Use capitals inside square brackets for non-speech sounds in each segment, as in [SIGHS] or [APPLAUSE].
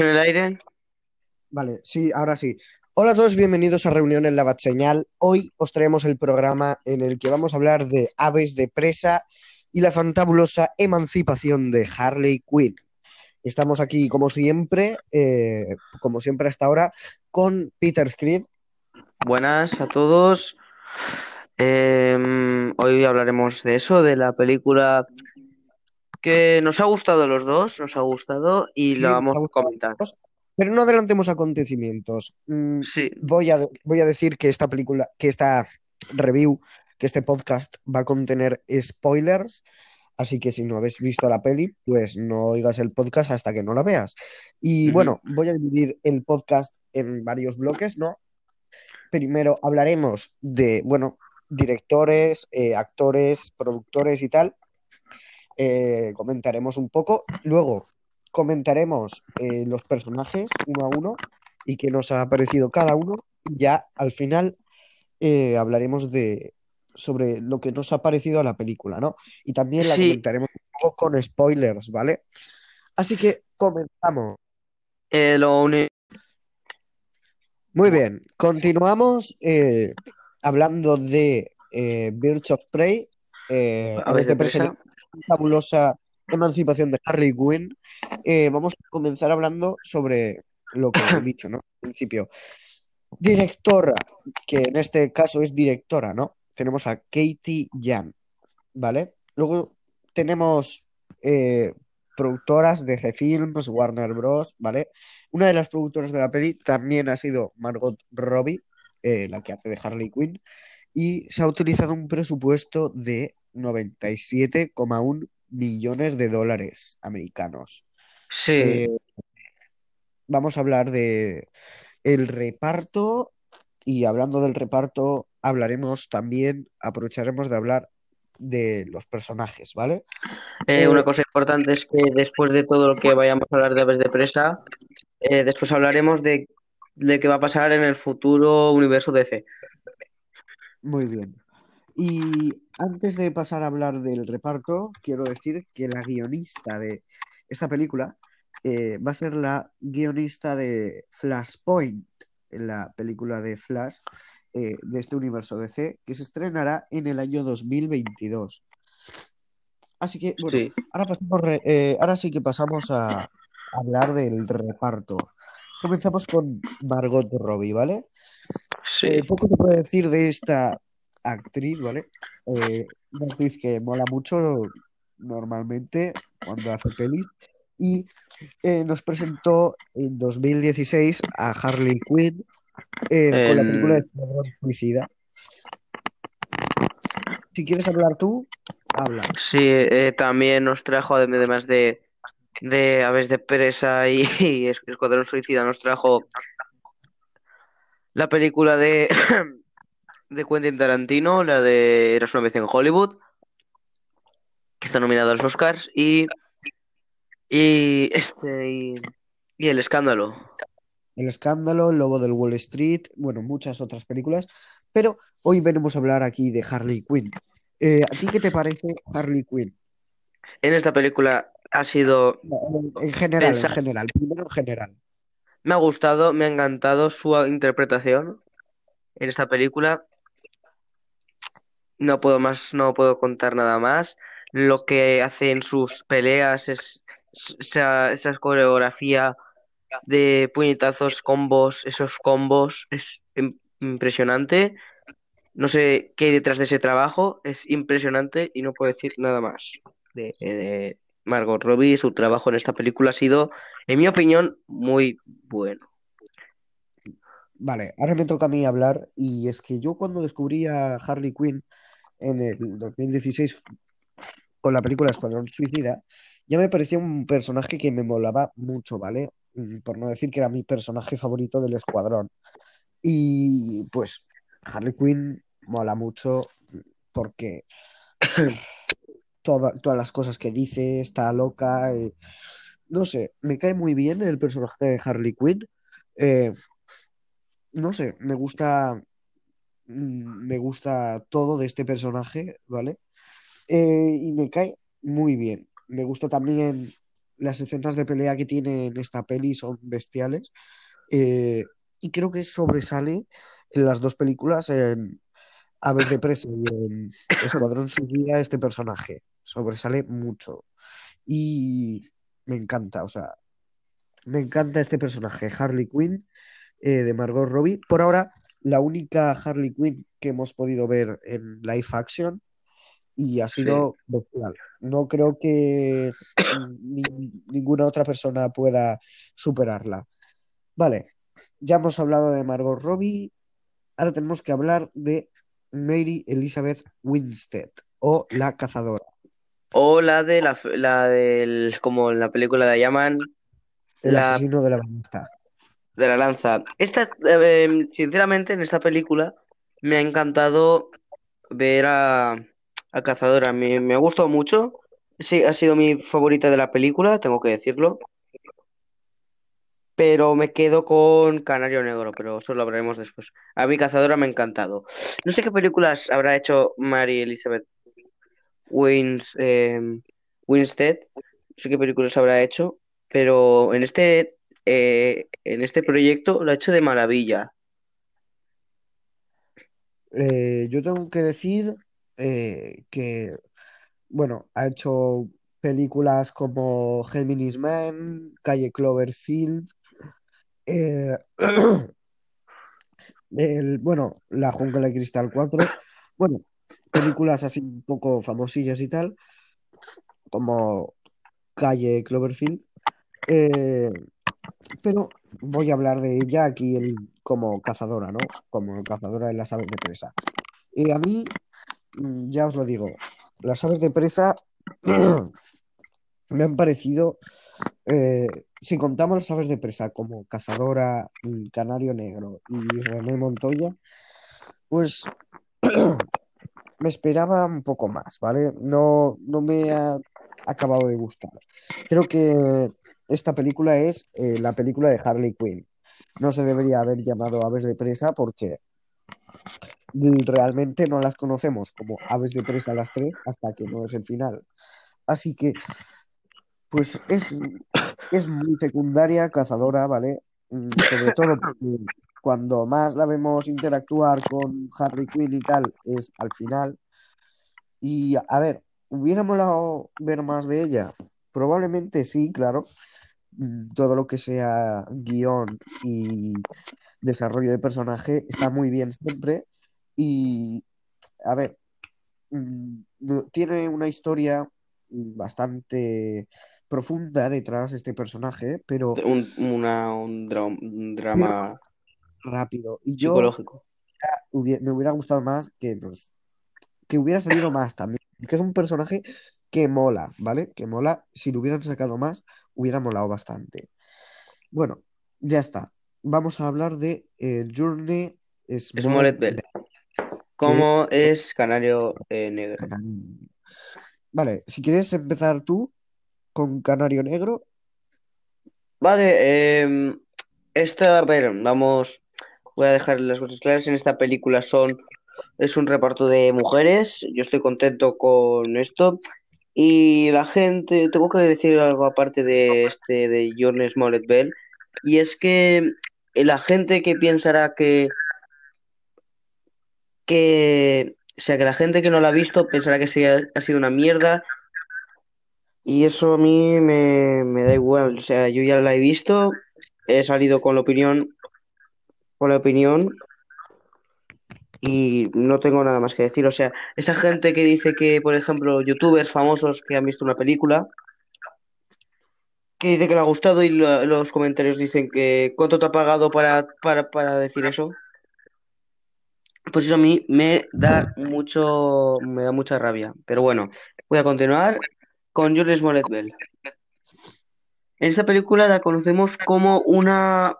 en el aire? Vale, sí, ahora sí. Hola a todos, bienvenidos a Reunión en la Bat Señal. Hoy os traemos el programa en el que vamos a hablar de aves de presa y la fantabulosa emancipación de Harley Quinn. Estamos aquí, como siempre, eh, como siempre hasta ahora, con Peter Screed. Buenas a todos. Em, hoy hablaremos de eso, de la película que nos ha gustado los dos, nos ha gustado y Sí, nos vamos a comentar. Pero no adelantemos acontecimientos. Mm, Sí, voy a, voy a decir que esta película, que esta review, que este podcast va a contener spoilers. Así que si no habéis visto la peli, pues no oigas el podcast hasta que no la veas. Y bueno, voy a dividir el podcast en varios bloques, ¿no? Primero hablaremos de, bueno, directores, eh, actores, productores y tal. Eh, comentaremos un poco. Luego comentaremos eh, los personajes uno a uno y qué nos ha parecido cada uno. Ya al final eh, hablaremos de sobre lo que nos ha parecido a la película, ¿no? Y también la Sí, comentaremos un poco con spoilers, ¿vale? Así que comenzamos. lo único. Muy bien, continuamos eh, hablando de eh, Birds of Prey, eh, Aves Aves de presa fabulosa emancipación de Harley Quinn. Eh, vamos a comenzar hablando sobre lo que he dicho, ¿no? Al principio. Directora, que en este caso es directora, ¿no? Tenemos a Katie Jan, ¿vale? Luego tenemos eh, productoras de C Films, Warner Bros., ¿vale? Una de las productoras de la peli también ha sido Margot Robbie, eh, la que hace de Harley Quinn, y se ha utilizado un presupuesto de 97,1 millones de dólares americanos. Sí, Eh, vamos a hablar de el reparto y hablando del reparto hablaremos también, aprovecharemos de hablar de los personajes, ¿vale? eh, una Eh, cosa importante es que después de todo lo que vayamos a hablar de aves de presa, eh, después hablaremos de, de qué va a pasar en el futuro universo DC. muy bien. Y antes de pasar a hablar del reparto, quiero decir que la guionista de esta película eh, va a ser la guionista de Flashpoint, la película de Flash eh, de este universo DC, que se estrenará en el año 2022. Así que, bueno, Sí, ahora, pasamos re- eh, ahora sí que pasamos a hablar del reparto. Comenzamos con Margot Robbie, ¿vale? Sí. poco te puedo decir de esta actriz, ¿vale? Eh, una actriz que mola mucho normalmente cuando hace pelis y eh, nos presentó en 2016 a Harley Quinn eh, con la película de Suicida. Si quieres hablar tú, habla. sí, también nos trajo, además de, de aves de presa y, [LAUGHS] y Escuadrón Suicida, nos trajo la película de, [CLEARS THROAT] de Quentin Tarantino, la de Eras una vez en Hollywood, que está nominada a los Oscars, y, y este y, y El Escándalo. El escándalo, El Lobo del Wall Street, bueno, muchas otras películas, pero hoy venimos a hablar aquí de Harley Quinn. Eh, ¿a ti qué te parece Harley Quinn? En esta película ha sido En general, en general, primero en general. me ha gustado, me ha encantado su interpretación en esta película. No puedo más, no puedo contar nada más. Lo que hace en sus peleas es es- esa, esa coreografía de puñetazos, combos, esos combos, es im- impresionante. No sé qué hay detrás de ese trabajo, es impresionante y no puedo decir nada más de, de Margot Robbie. Su trabajo en esta película ha sido, en mi opinión, muy bueno. Vale, ahora me toca a mí hablar y es que yo cuando descubrí a Harley Quinn en el 2016 con la película Escuadrón Suicida, ya me parecía un personaje que me molaba mucho, ¿vale? Mm, Por no decir que era mi personaje favorito del Escuadrón. Y pues Harley Quinn mola mucho porque toda- todas las cosas que dice, está loca, eh, no sé, me cae muy bien el personaje de Harley Quinn. Eh, no sé, me gusta, me gusta todo de este personaje, ¿vale? Eh, y me cae muy bien. Me gusta también las escenas de pelea que tiene en esta peli son bestiales. Eh, y creo que sobresale en las dos películas, en Aves de Presa y en Escuadrón Suicida, este personaje. Sobresale mucho. Y me encanta, o sea, me encanta este personaje, Harley Quinn, eh, de Margot Robbie. Por ahora, la única Harley Quinn que hemos podido ver en live action y ha Sí. sido bestial. No creo que [CLEARS THROAT] ni- ninguna otra persona pueda superarla. Vale, ya hemos hablado de Margot Robbie, ahora tenemos que hablar de Mary Elizabeth Winstead o La Cazadora, O la de la, la del, como en la película la llaman, el la asesino de la ballesta. De la lanza. Esta, eh, sinceramente, en esta película me ha encantado ver a, Cazadora. Me, ha gustado mucho. Sí, ha sido mi favorita de la película, tengo que decirlo. Pero me quedo con Canario Negro, pero eso lo hablaremos después. A mí Cazadora me ha encantado. No sé qué películas habrá hecho Mary Elizabeth Wins, eh, Winstead. No sé qué películas habrá hecho, pero en este, eh, en este proyecto lo ha hecho de maravilla. Eh, yo tengo que decir eh, que, bueno, ha hecho películas como Gemini's Man, Calle Cloverfield, [CLEARS THROAT] el, bueno, La Jungla de Cristal 4, bueno, películas así un poco famosillas y tal, como Calle Cloverfield, pero voy a hablar de ella aquí en- como cazadora, ¿no? Como cazadora de las aves de presa. Y a mí, mm, ya os lo digo, las aves de presa [CLEARS THROAT] me han parecido, eh, si contamos las aves de presa como cazadora, mm, Canario Negro y René Montoya, pues [CLEARS THROAT] me esperaba un poco más, ¿vale? No, no me ha acabado de gustar. Creo que esta película es eh, la película de Harley Quinn. No se debería haber llamado Aves de Presa porque realmente no las conocemos como Aves de Presa las tres hasta que no es el final. Así que, pues es, es muy secundaria, cazadora, ¿vale? Mm, Sobre todo porque cuando más la vemos interactuar con Harley Quinn y tal es al final. Y a ver, ¿hubiera molado ver más de ella? Probablemente sí, claro. Mm, Todo lo que sea guion y desarrollo de personaje está muy bien siempre. Y, a ver, mm, tiene una historia bastante profunda detrás de este personaje, pero Un, una, un, dra- un pero drama rápido. Y yo psicológico. me hubiera gustado más que, pues, que hubiera salido más también. Que es un personaje que mola, ¿vale? Que mola. Si lo hubieran sacado más, hubiera molado bastante. Bueno, ya está. Vamos a hablar de eh, Journey Smollett Bell. Que ¿Cómo es Canario eh, Negro? Vale, si quieres empezar tú con Canario Negro, Vale, em, esta, a ver, vamos, voy a dejar las cosas claras. En esta película son, es un reparto de mujeres. Yo estoy contento con esto. Y la gente, tengo que decir algo aparte de este, de Journey Smollett Bell. Y es que la gente que pensará que, que, o sea, que la gente que no la ha visto pensará que ha sido una mierda. Y eso a mí me, me da igual. O sea, yo ya la he visto, he salido con la opinión, con la opinión y no tengo nada más que decir. O sea, esa gente que dice que, por ejemplo, youtubers famosos que han visto una película, que dice que le ha gustado y lo- los comentarios dicen que ¿cuánto te ha pagado para, para, para decir eso? Pues eso a mí me da mucho, me da mucha rabia. Pero bueno, voy a continuar con Julie Smollett Bell. En esta película la conocemos como una,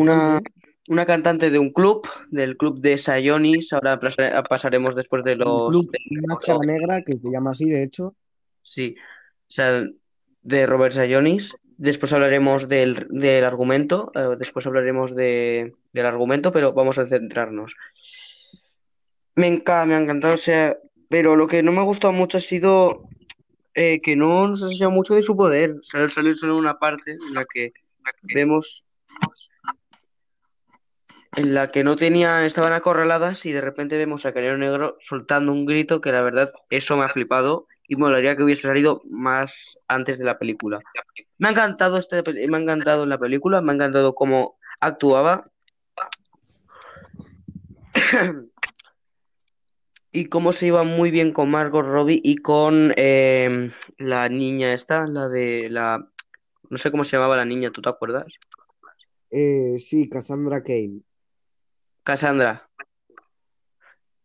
una cantante de un club, del club de Sayonis. Ahora pasa- pasaremos después de un los club de Negra, que se llama así, de hecho. Sí, o sea, de Robert Sayonis. Después hablaremos del, del argumento, eh, después hablaremos de, del argumento, pero vamos a centrarnos. Me enca- me ha encantado, o sea, pero lo que no me ha gustado mucho ha sido eh, que no nos enseña mucho de su poder. Sale solo una parte en la que vemos en la que no tenían, estaban acorraladas y de repente vemos a Canelo Negro soltando un grito que la verdad eso me ha flipado y molaría que hubiese salido más antes de la película. Me ha encantado este, me ha encantado la película, me ha encantado cómo actuaba [COUGHS] y cómo se iba muy bien con Margot Robbie y con eh, la niña esta, la de la, no sé cómo se llamaba la niña, ¿tú te acuerdas? Eh, sí, Cassandra Kane. Cassandra.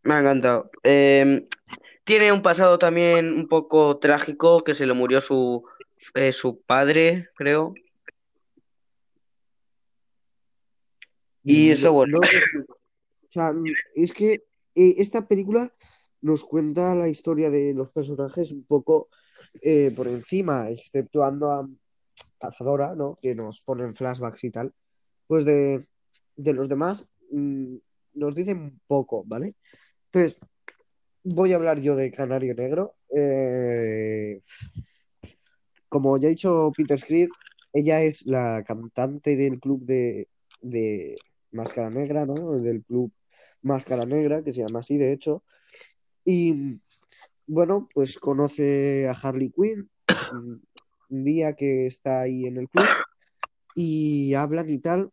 Me ha encantado. Eh, tiene un pasado también un poco trágico, que se le murió su, eh, su padre, creo. Y eso, No, bueno. no. [LAUGHS] O sea, es que eh, esta película nos cuenta la historia de los personajes un poco eh, por encima, exceptuando a Cazadora, ¿no? Que nos ponen flashbacks y tal. Pues de, de los demás mm, nos dicen poco, ¿vale? Entonces, voy a hablar yo de Canario Negro. Eh, como ya ha dicho Peter Creed, ella es la cantante del club de, de Máscara Negra, ¿no? Del club Máscara Negra, que se llama así, de hecho. Y bueno, pues conoce a Harley Quinn un día que está ahí en el club y hablan y tal.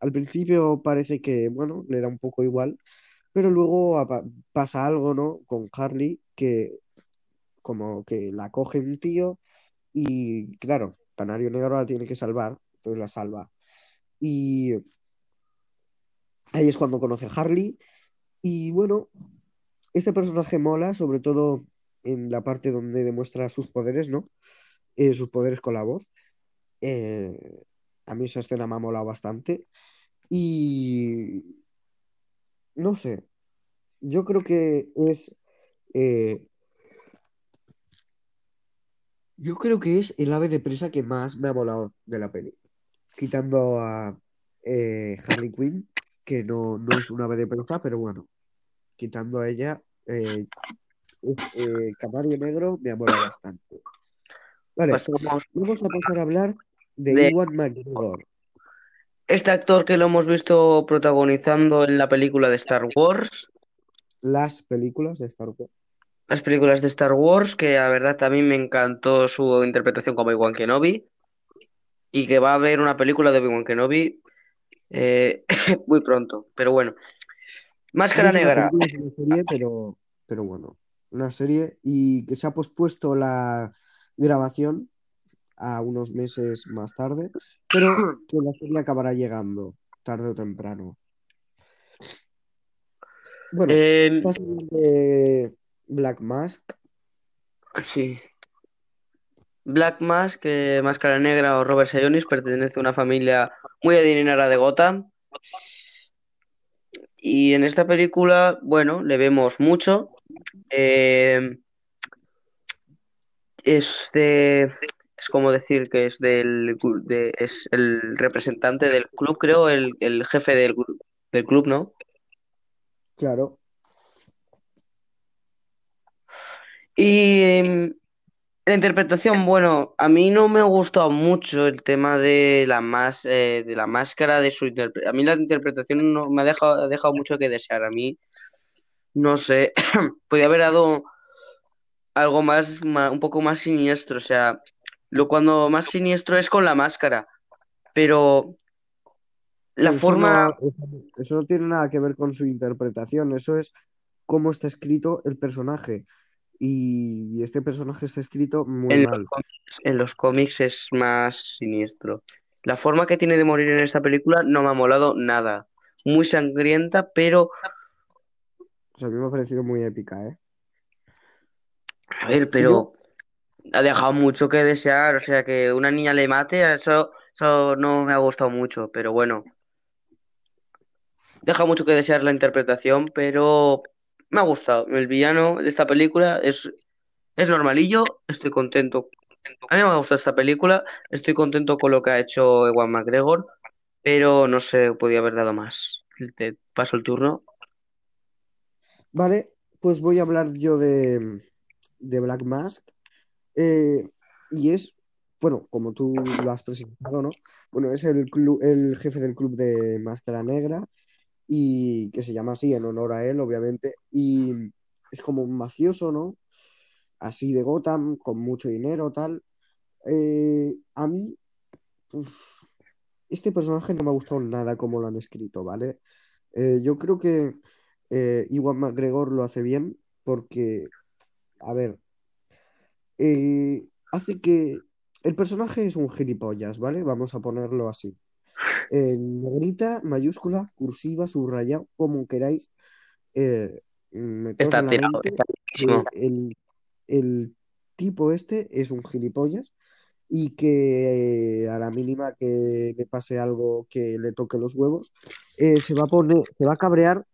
Al principio parece que, bueno, le da un poco igual, pero luego pasa algo, ¿no? Con Harley que como que la coge un tío y, claro, Canario Negro la tiene que salvar, pues la salva. Y ahí es cuando conoce a Harley y, bueno, este personaje mola, sobre todo en la parte donde demuestra sus poderes, ¿no? Eh, sus poderes con la voz. Eh, a mí esa escena me ha molado bastante. Y no sé, yo creo que es. eh, yo creo que es el ave de presa que más me ha molado de la peli. Quitando a eh, Harley Quinn, que no, no es un ave de presa, pero bueno, quitando a ella, eh, eh, Canario Negro me ha molado bastante. Vale, Pasamos vamos a pasar a hablar de de Ewan McGregor. este actor que lo hemos visto protagonizando en la película de Star Wars, Las películas de Star Wars. las películas de Star Wars, que la verdad también me encantó su interpretación como Obi-Wan Kenobi, y que va a haber una película de Obi-Wan Kenobi eh, [COUGHS] muy pronto. Pero bueno, No Máscara Negra. una serie, pero, pero bueno, una serie y que se ha pospuesto la grabación a unos meses más tarde, pero que la serie acabará llegando tarde o temprano. Bueno, Eh, de Black Mask. sí. Black Mask, que Máscara Negra o Robert Sionis pertenece a una familia muy adinerada de Gotham. Y en esta película, bueno, le vemos mucho. Eh, es de, es como decir que es del, de, es el representante del club, creo, el, el jefe del, del club, ¿no? Claro, Y em, la interpretación, bueno, a mí no me ha gustado mucho el tema de la más, eh, de la máscara de su interpretación. A mí la interpretación no me ha dejado, ha dejado mucho que desear. A mí, no sé, [CLEARS THROAT] podría haber dado algo más, un poco más siniestro. O sea, lo cuando más siniestro es con la máscara. Pero la eso forma, no, eso, no tiene nada que ver con su interpretación, eso es cómo está escrito el personaje. Y este personaje está escrito muy en los mal. cómics, en los cómics es más siniestro. La forma que tiene de morir en esta película no me ha molado nada. Muy sangrienta, pero O sea, a mí me ha parecido muy épica, ¿eh? A ver, pero ha dejado mucho que desear, o sea, que una niña le mate, eso, eso no me ha gustado mucho, pero bueno, deja mucho que desear la interpretación, pero me ha gustado. El villano de esta película es, es normalillo, estoy contento. A mí me ha gustado esta película, estoy contento con lo que ha hecho Ewan McGregor, pero no sé, podía haber dado más. Te paso el turno. vale, pues voy a hablar yo de, de Black Mask. Eh, y es, bueno, como tú lo has presentado, ¿no? Bueno, es el, el jefe del club de Máscara Negra y que se llama así en honor a él, obviamente. Y es como un mafioso, ¿no? Así de Gotham, con mucho dinero, tal. Eh, a mí, este personaje no me ha gustado nada como lo han escrito, ¿vale? Eh, yo creo que Iwan McGregor lo hace bien porque, a ver, eh, hace que el personaje es un gilipollas, ¿vale? Vamos a ponerlo así. En negrita, mayúscula, cursiva, subrayado, como queráis, eh, Está tirado, está el, el tipo este es un gilipollas y que eh, a la mínima que le pase algo que le toque los huevos, eh, se va a poner, se va a cabrear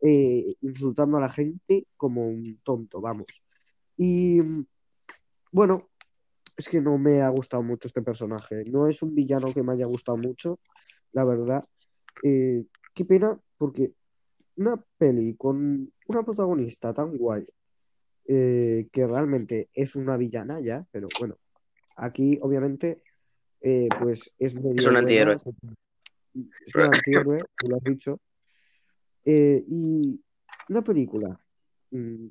eh, insultando a la gente como un tonto, vamos. Y bueno, es que no me ha gustado mucho este personaje. No es un villano que me haya gustado mucho, la verdad. Eh, qué pena, porque una peli con una protagonista tan guay, eh, que realmente es una villana ya, pero bueno, aquí obviamente eh, pues es Es medio un buena, antihéroe. es un antihéroe, tú lo has dicho, y una película mm,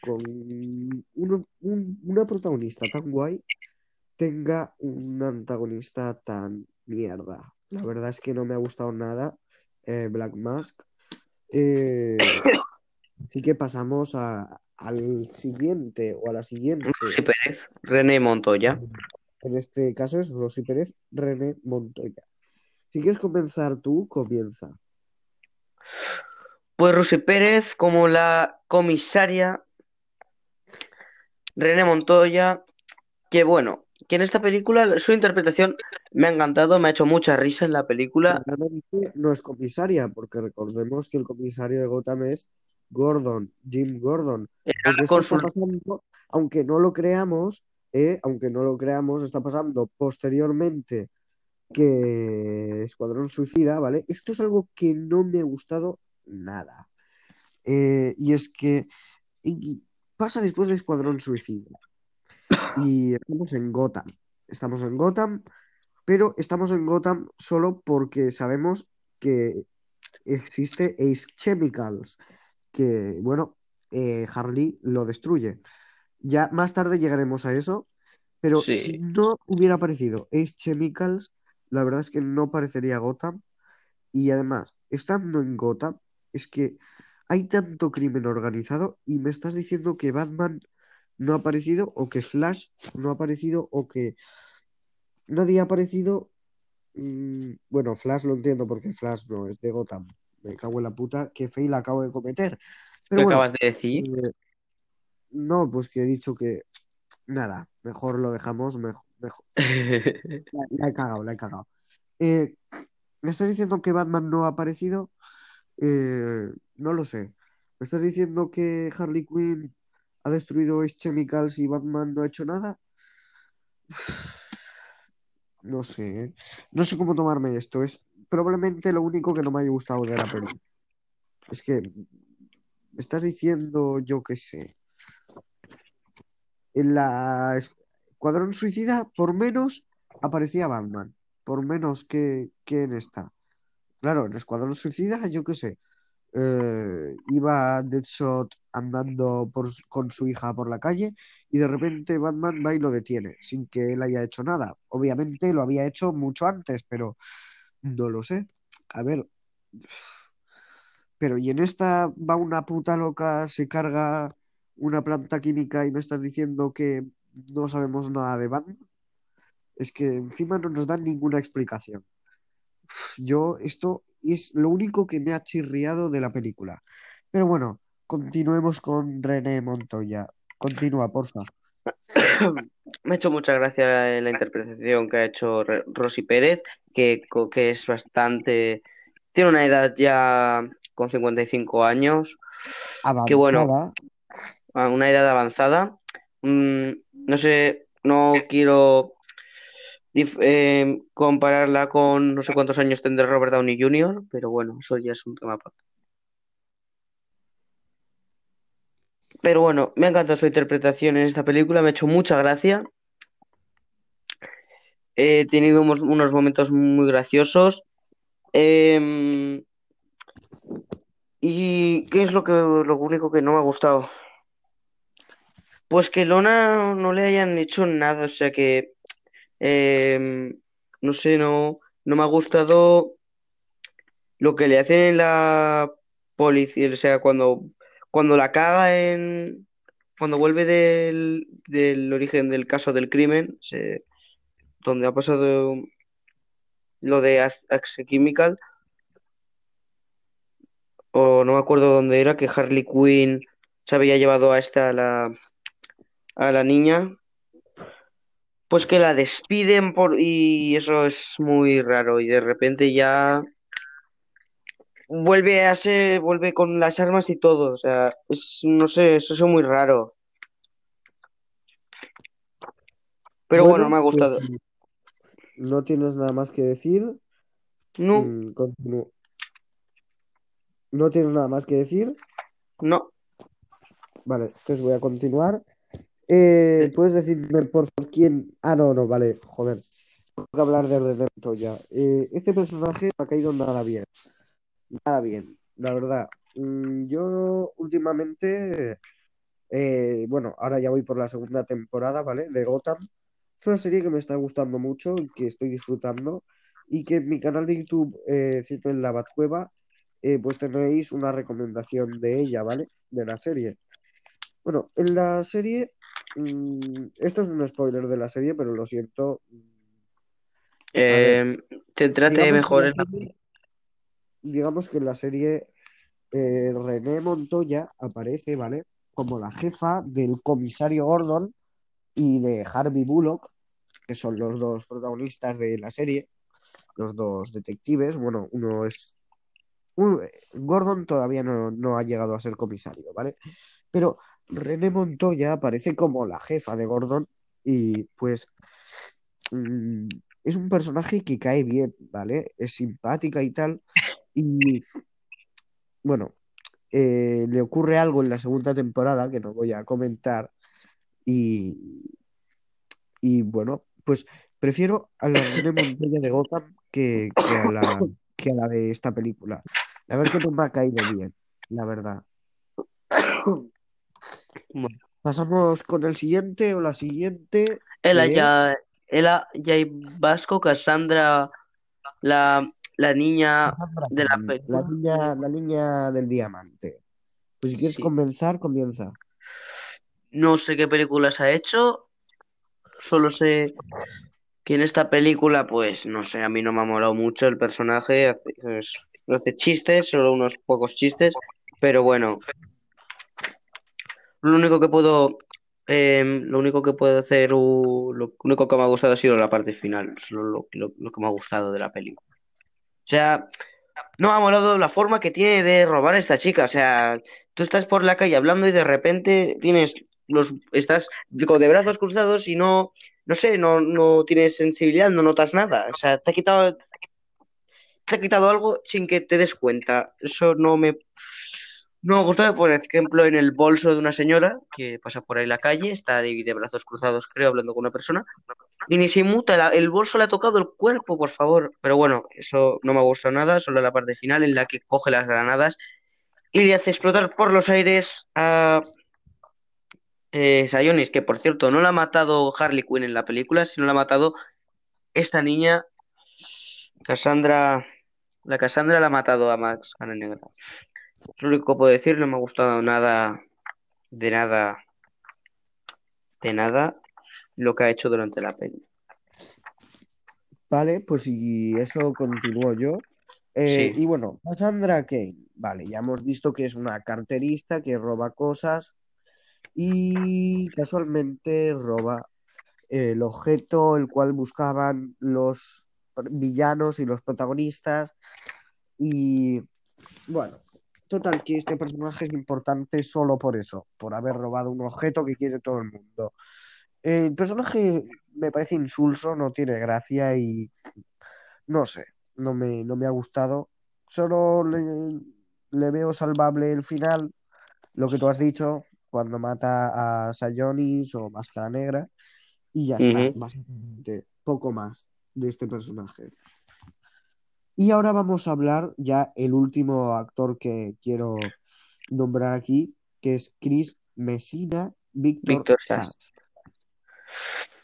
con un- una protagonista tan guay tenga un antagonista tan mierda. La verdad es que no me ha gustado nada eh, Black Mask. Eh, [COUGHS] así que pasamos a- al siguiente o a la siguiente. Rosy Pérez, René Montoya. En este caso es Rosy Pérez, René Montoya. Si quieres comenzar tú, comienza. Pues Rosy Pérez como la comisaria René Montoya, que bueno, que en esta película su interpretación me ha encantado, me ha hecho mucha risa en la película. No es comisaria, porque recordemos que el comisario de Gotham es Gordon, Jim Gordon. Pasando, aunque no lo creamos, eh, aunque no lo creamos, está pasando posteriormente que Escuadrón Suicida, ¿vale? Esto es algo que no me ha gustado nada. Eh, y es que y pasa después de Escuadrón Suicida. Y estamos en Gotham. Estamos en Gotham, pero estamos en Gotham solo porque sabemos que existe Ace Chemicals, que, bueno, eh, Harley lo destruye. Ya más tarde llegaremos a eso, pero Sí. si no hubiera aparecido Ace Chemicals, la verdad es que no parecería Gotham. Y además, estando en Gotham, es que hay tanto crimen organizado y me estás diciendo que Batman no ha aparecido o que Flash no ha aparecido o que nadie ha aparecido. Mm, bueno, Flash lo entiendo porque Flash no es de Gotham. Me cago en la puta, qué fail acabo de cometer. ¿Qué Pero bueno, acabas de decir? eh, no, pues que he dicho que nada, mejor lo dejamos, mejor, mejor. [LAUGHS] La, la he cagado, la he cagado. Eh, ¿me estás diciendo que Batman no ha aparecido? Eh, no lo sé. ¿Me estás diciendo que Harley Quinn ha destruido Ace Chemicals y Batman no ha hecho nada? [SIGHS] No sé, ¿eh? No sé cómo tomarme esto. Es probablemente lo único que no me haya gustado de la peli. Es que me estás diciendo, yo qué sé. En la Escuadrón Suicida, por menos, aparecía Batman. Por menos que, que en esta. Claro, en Escuadrón Suicida, yo qué sé. Eh, iba Deadshot andando con su hija por la calle y de repente Batman va y lo detiene, sin que él haya hecho nada. Obviamente lo había hecho mucho antes, pero no lo sé. A ver, pero y en esta va una puta loca, se carga una planta química y me estás diciendo que no sabemos nada de Batman. Es que encima no nos dan ninguna explicación. Yo, esto es lo único que me ha chirriado de la película. Pero bueno, continuemos con René Montoya. Continúa, porfa. [COUGHS] Me ha hecho mucha gracia la interpretación que ha hecho Rosy Pérez, que, que es bastante... Tiene una edad ya con 55 años, que bueno, Avanzada. una edad avanzada. Mm, no sé, no quiero eh, compararla con no sé cuántos años tendrá Robert Downey Jr., pero bueno, eso ya es un tema aparte. Pero bueno, me ha encantado su interpretación en esta película, me ha hecho mucha gracia. He tenido unos, unos momentos muy graciosos. Em, ¿y qué es lo que lo único que no me ha gustado? Pues que Lona no le hayan hecho nada, o sea que em, no sé, no, no me ha gustado lo que le hacen en la policía, o sea, cuando, cuando la caga en, cuando vuelve del, del origen del caso del crimen, donde ha pasado lo de Ax- Axe Chemical, o no me acuerdo dónde era, que Harley Quinn se había llevado a esta, a la, a la niña, pues que la despiden por, y eso es muy raro, y de repente ya vuelve a ser, vuelve con las armas y todo, o sea, es, no sé, eso es muy raro, pero bueno, me ha pues gustado. no tienes nada más que decir. No, Mm, continúo. No tienes nada más que decir. no. Vale, entonces voy a continuar. Eh, ¿puedes decirme por favor quién? Ah, no, no, vale, joder. Tengo que hablar de René Montoya. Eh, este personaje me ha caído nada bien. Nada bien, la verdad. Mm, yo últimamente, eh, bueno, ahora ya voy por la segunda temporada, ¿vale? De Gotham. Es una serie que me está gustando mucho y que estoy disfrutando. Y que en mi canal de YouTube, eh, Cito en la Batcueva, eh, pues tenéis una recomendación de ella, ¿vale? De la serie. Bueno, en la serie, mm, esto es un spoiler de la serie, pero lo siento. Eh, digamos que en mejor en la... serie, digamos que en la serie eh, René Montoya aparece, ¿vale? Como la jefa del comisario Gordon y de Harvey Bullock, que son los dos protagonistas de la serie, los dos detectives. Bueno, uno es... Gordon todavía no, no ha llegado a ser comisario, ¿vale? Pero René Montoya aparece como la jefa de Gordon y pues mm, es un personaje que cae bien, ¿vale? Es simpática y tal. Y bueno, eh, le ocurre algo en la segunda temporada que no voy a comentar y, y bueno, pues prefiero a la René Montoya de Gotham que, que a la, que a la de esta película. A ver qué me ha caído bien, la verdad. [COUGHS] Bueno, Pasamos con el siguiente o la siguiente, es ya, Ela Jay Vasco, Cassandra, la, la niña Cassandra de la la niña, la niña del diamante. Pues si quieres Sí. comenzar, comienza. No sé qué películas ha hecho, solo sé que en esta película, pues, no sé, a mí no me ha molado mucho el personaje, hace, es- hace chistes, solo unos pocos chistes, pero bueno, lo único que puedo, em, lo único que puedo hacer, lo único que me ha gustado ha sido la parte final, solo lo, lo- que me ha gustado de la película. O sea, no ha molado la forma que tiene de robar a esta chica, o sea, tú estás por la calle hablando y de repente tienes los, estás de brazos cruzados y no, no sé, no, no tienes sensibilidad, no notas nada, o sea, te ha quitado te ha quitado algo sin que te des cuenta. Eso no me, no me gusta, por ejemplo, en el bolso de una señora que pasa por ahí la calle, está de, brazos cruzados, creo, hablando con una persona, y ni se muta, el bolso le ha tocado el cuerpo, por favor. Pero bueno, eso no me gusta nada, solo la parte final en la que coge las granadas y le hace explotar por los aires a eh, Sionis, que por cierto no la ha matado Harley Quinn en la película, sino la ha matado esta niña, Cassandra. La Cassandra la ha matado a Max Cara Negra. Es lo único que puedo decir, no me ha gustado nada, de nada, de nada lo que ha hecho durante la peli. Vale, pues si eso continúo yo. Eh, Sí, y bueno, Cassandra Kane. Vale, ya hemos visto que es una carterista que roba cosas y casualmente roba el objeto el cual buscaban los villanos y los protagonistas. Y bueno, total, que este personaje es importante solo por eso, por haber robado un objeto que quiere todo el mundo. El personaje me parece insulso, no tiene gracia y no sé, no me, no me ha gustado. Solo le, le veo salvable el final, lo que tú has dicho, cuando mata a Sayonis o Máscara Negra y ya está, básicamente, poco más de este personaje. Y ahora vamos a hablar ya el último actor que quiero nombrar aquí, que es Chris Messina, Víctor Víctor. Sass.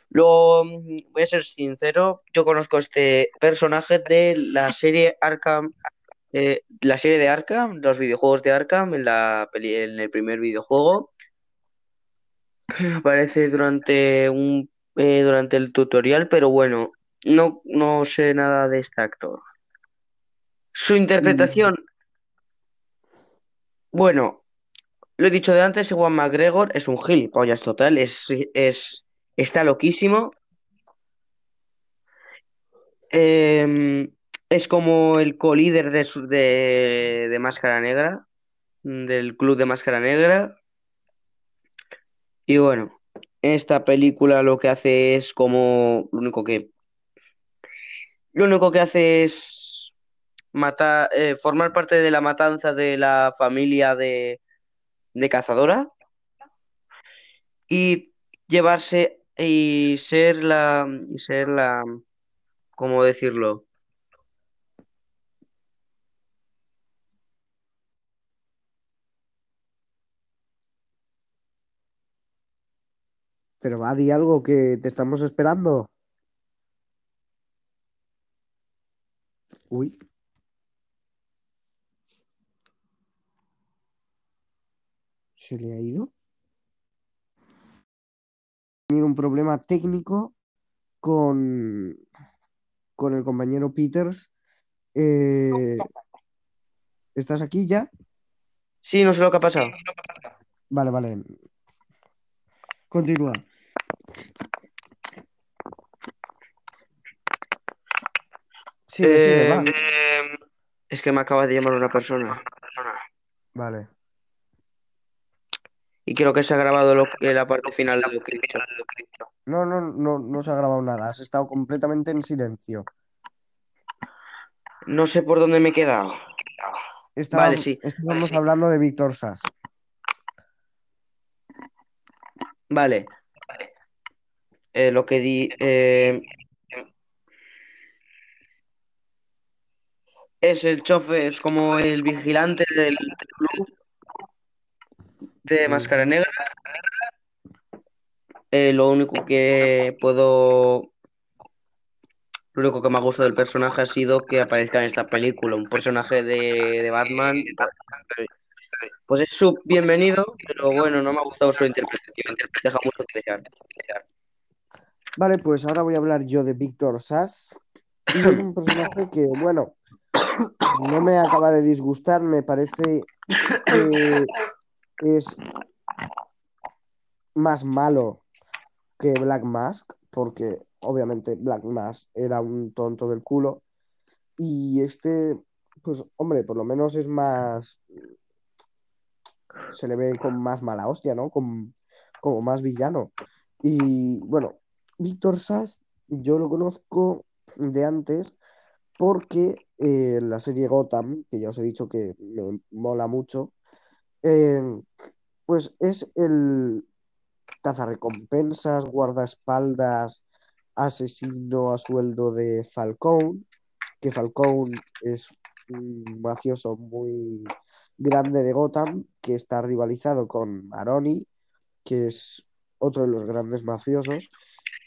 Lo, mm, voy a ser sincero, yo conozco este personaje de la serie Arkham, eh, la serie de Arkham, los videojuegos de Arkham, en la peli- en el primer videojuego. [CLEARS THROAT] Aparece durante un eh, durante el tutorial, pero bueno, no, no sé nada de este actor. Su interpretación, bueno, lo he dicho de antes, Juan McGregor es un gilipollas total, es, es, está loquísimo. Eh, es como el co-líder de, de, de Máscara Negra, del club de Máscara Negra. Y bueno, esta película lo que hace es como lo único que lo único que hace es eh, formar parte de la matanza de la familia de, de Cazadora y llevarse y ser la y ser la ¿cómo decirlo? Pero va, di algo que te estamos esperando. Uy. ¿Se le ha ido? Ha tenido un problema técnico con, con el compañero Peters. Eh, ¿estás aquí ya? Sí, no sé lo que ha pasado. Vale, vale. Continúa. Va. Eh, es que me acaba de llamar una persona Vale. Y creo que se ha grabado lo que- la parte final de lo que he dicho. No, no, no, no se ha grabado nada. Has estado completamente en silencio. No sé por dónde me he quedado. Estaba- Vale, sí. Estábamos hablando de Víctor Sass. Vale. Eh, lo que di eh, es el chofer, es como el vigilante del club de Máscara Negra. Eh, lo único que puedo, lo único que me ha gustado del personaje ha sido que aparezca en esta película, un personaje de, de Batman. Pues es su bienvenido, pero bueno, no me ha gustado su interpretación. Deja mucho que desear. Vale, pues ahora voy a hablar yo de Víctor Sass. Y es un [COUGHS] personaje que, bueno, no me acaba de disgustar. Me parece que es más malo que Black Mask, porque obviamente Black Mask era un tonto del culo. Y este, pues, hombre, por lo menos es más. Se le ve con más mala hostia, ¿no? Con, como más villano. Y bueno, Víctor Sass, yo lo conozco de antes porque eh, la serie Gotham, que ya os he dicho que me mola mucho, eh, pues es el cazarrecompensas, guardaespaldas, asesino a sueldo de Falcone, que Falcone es un mafioso muy grande de Gotham, que está rivalizado con Maroni, que es otro de los grandes mafiosos.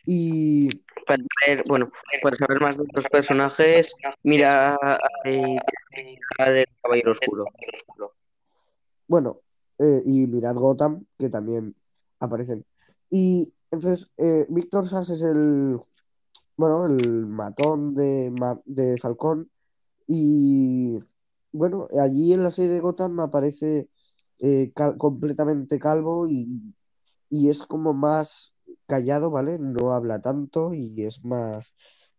Y Para bueno, para saber más de otros personajes, mira eh, el Caballero Oscuro. Bueno, eh, y mirad Gotham, que también aparecen. Y entonces, eh, Víctor Sass es el, bueno, el matón de, de Falcón. Y bueno, allí en la serie de Gotham aparece eh, completamente calvo y, y es como más callado, ¿vale? No habla tanto y es más,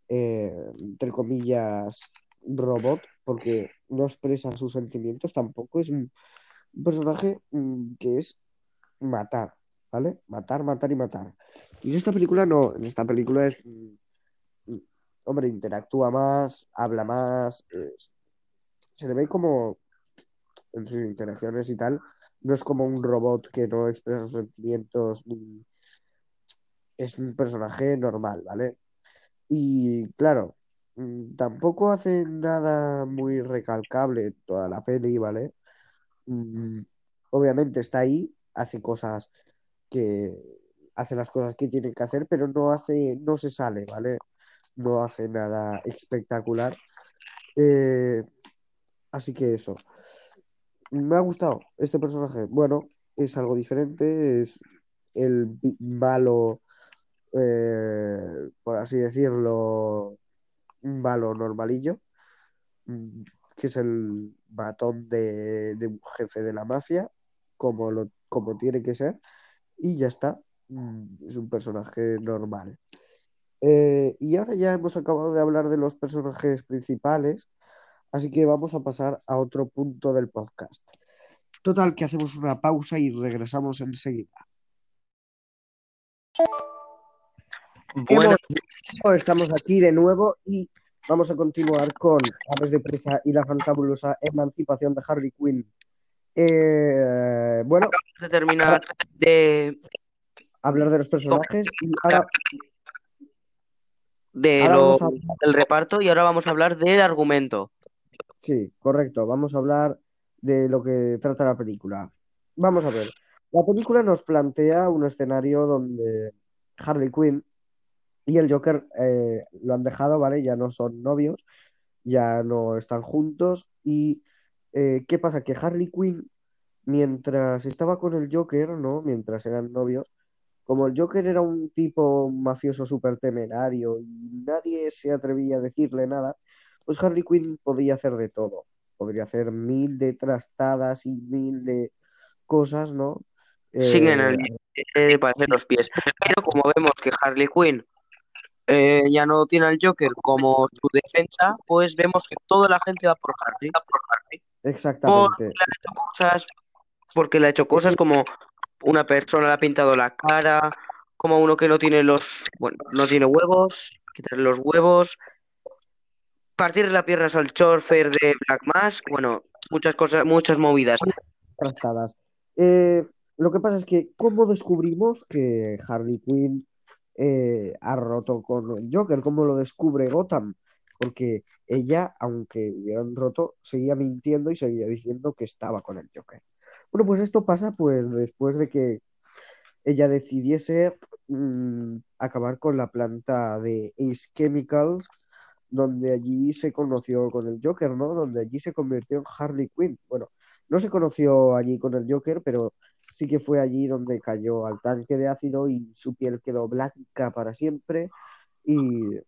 eh, entre comillas, robot, porque no expresa sus sentimientos tampoco. Es un un personaje mm, que es matar, ¿vale? Matar, matar y matar. Y en esta película no, en esta película es, mm, mm, hombre, interactúa más, habla más, se le ve como en sus interacciones y tal, no es como un robot que no expresa sentimientos ni es un personaje normal, ¿vale? Y claro, tampoco hace nada muy recalcable toda la peli, ¿vale? Mm, obviamente está ahí, hace cosas que hace las cosas que tiene que hacer, pero no hace, no se sale, ¿vale? No hace nada espectacular. Eh, así que eso. Me ha gustado este personaje. Bueno, es algo diferente, es el malo, eh, por así decirlo, malo normalillo, mm, que es el matón de, de un jefe de la mafia, como, lo, como tiene que ser, y ya está. Mm, Es un personaje normal. Eh, y ahora ya hemos acabado de hablar de los personajes principales, así que vamos a pasar a otro punto del podcast. Total, que hacemos una pausa y regresamos enseguida. Bueno, Hemos estamos aquí de nuevo y vamos a continuar con Aves de Prisa y la fantabulosa emancipación de Harley Quinn. Eh, bueno, vamos a terminar de, hablar de los personajes y ahora, de ahora lo, a... del reparto y ahora vamos a hablar del argumento. Sí, correcto, vamos a hablar de lo que trata la película. Vamos a ver, la película nos plantea un escenario donde Harley Quinn y el Joker eh, lo han dejado, ¿vale? Ya no son novios, ya no están juntos. ¿Y eh, qué pasa? Que Harley Quinn, mientras estaba con el Joker, ¿no? Mientras eran novios, como el Joker era un tipo mafioso súper temerario y nadie se atrevía a decirle nada, pues Harley Quinn podía hacer de todo. Podría hacer mil de trastadas y mil de cosas, ¿no? Sin en Eh, el de pararse los pies. Pero como vemos que Harley Quinn eh, ya no tiene al Joker como su defensa, pues vemos que toda la gente va por Harley. Porque exactamente. le ha hecho cosas, porque le ha hecho cosas como una persona le ha pintado la cara, como uno que no tiene los, bueno, no tiene huevos, quitarle los huevos, partirle las piernas al chofer de Black Mask, bueno, muchas cosas, muchas movidas. Eh, lo que pasa es que, ¿cómo descubrimos que Harley Quinn eh, ha roto con el Joker? ¿Cómo lo descubre Gotham? Porque ella, aunque hubieran roto, seguía mintiendo y seguía diciendo que estaba con el Joker. Bueno, pues esto pasa pues después de que ella decidiese mm, acabar con la planta de Ace Chemicals, donde allí se conoció con el Joker, ¿no? Donde allí se convirtió en Harley Quinn. Bueno, no se conoció allí con el Joker, pero sí que fue allí donde cayó al tanque de ácido y su piel quedó blanca para siempre. Y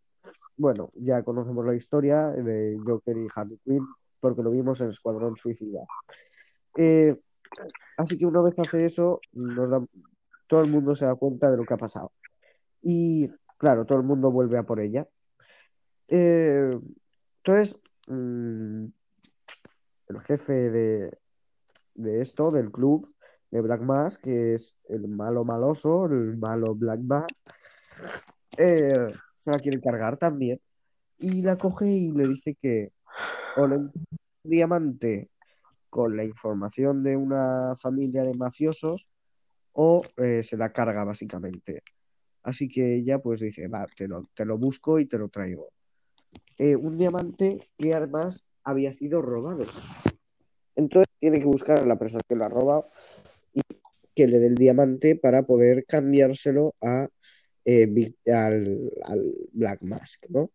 bueno, ya conocemos la historia de Joker y Harley Quinn porque lo vimos en Escuadrón Suicida. Eh, así que una vez hace eso, todo el mundo se da cuenta de lo que ha pasado. Y claro, todo el mundo vuelve a por ella. Eh, entonces, mm, el jefe de, de esto, del club de Black Mask, que es el malo maloso, el malo Black Mask, eh, se la quiere cargar también. Y la coge y le dice que o le un diamante con la información de una familia de mafiosos o eh, se la carga básicamente. Así que ella pues dice, va, te lo, te lo busco y te lo traigo. Eh, un diamante que además había sido robado. Entonces tiene que buscar a la persona que lo ha robado que le dé el diamante para poder cambiárselo a, eh, al, al Black Mask, ¿no?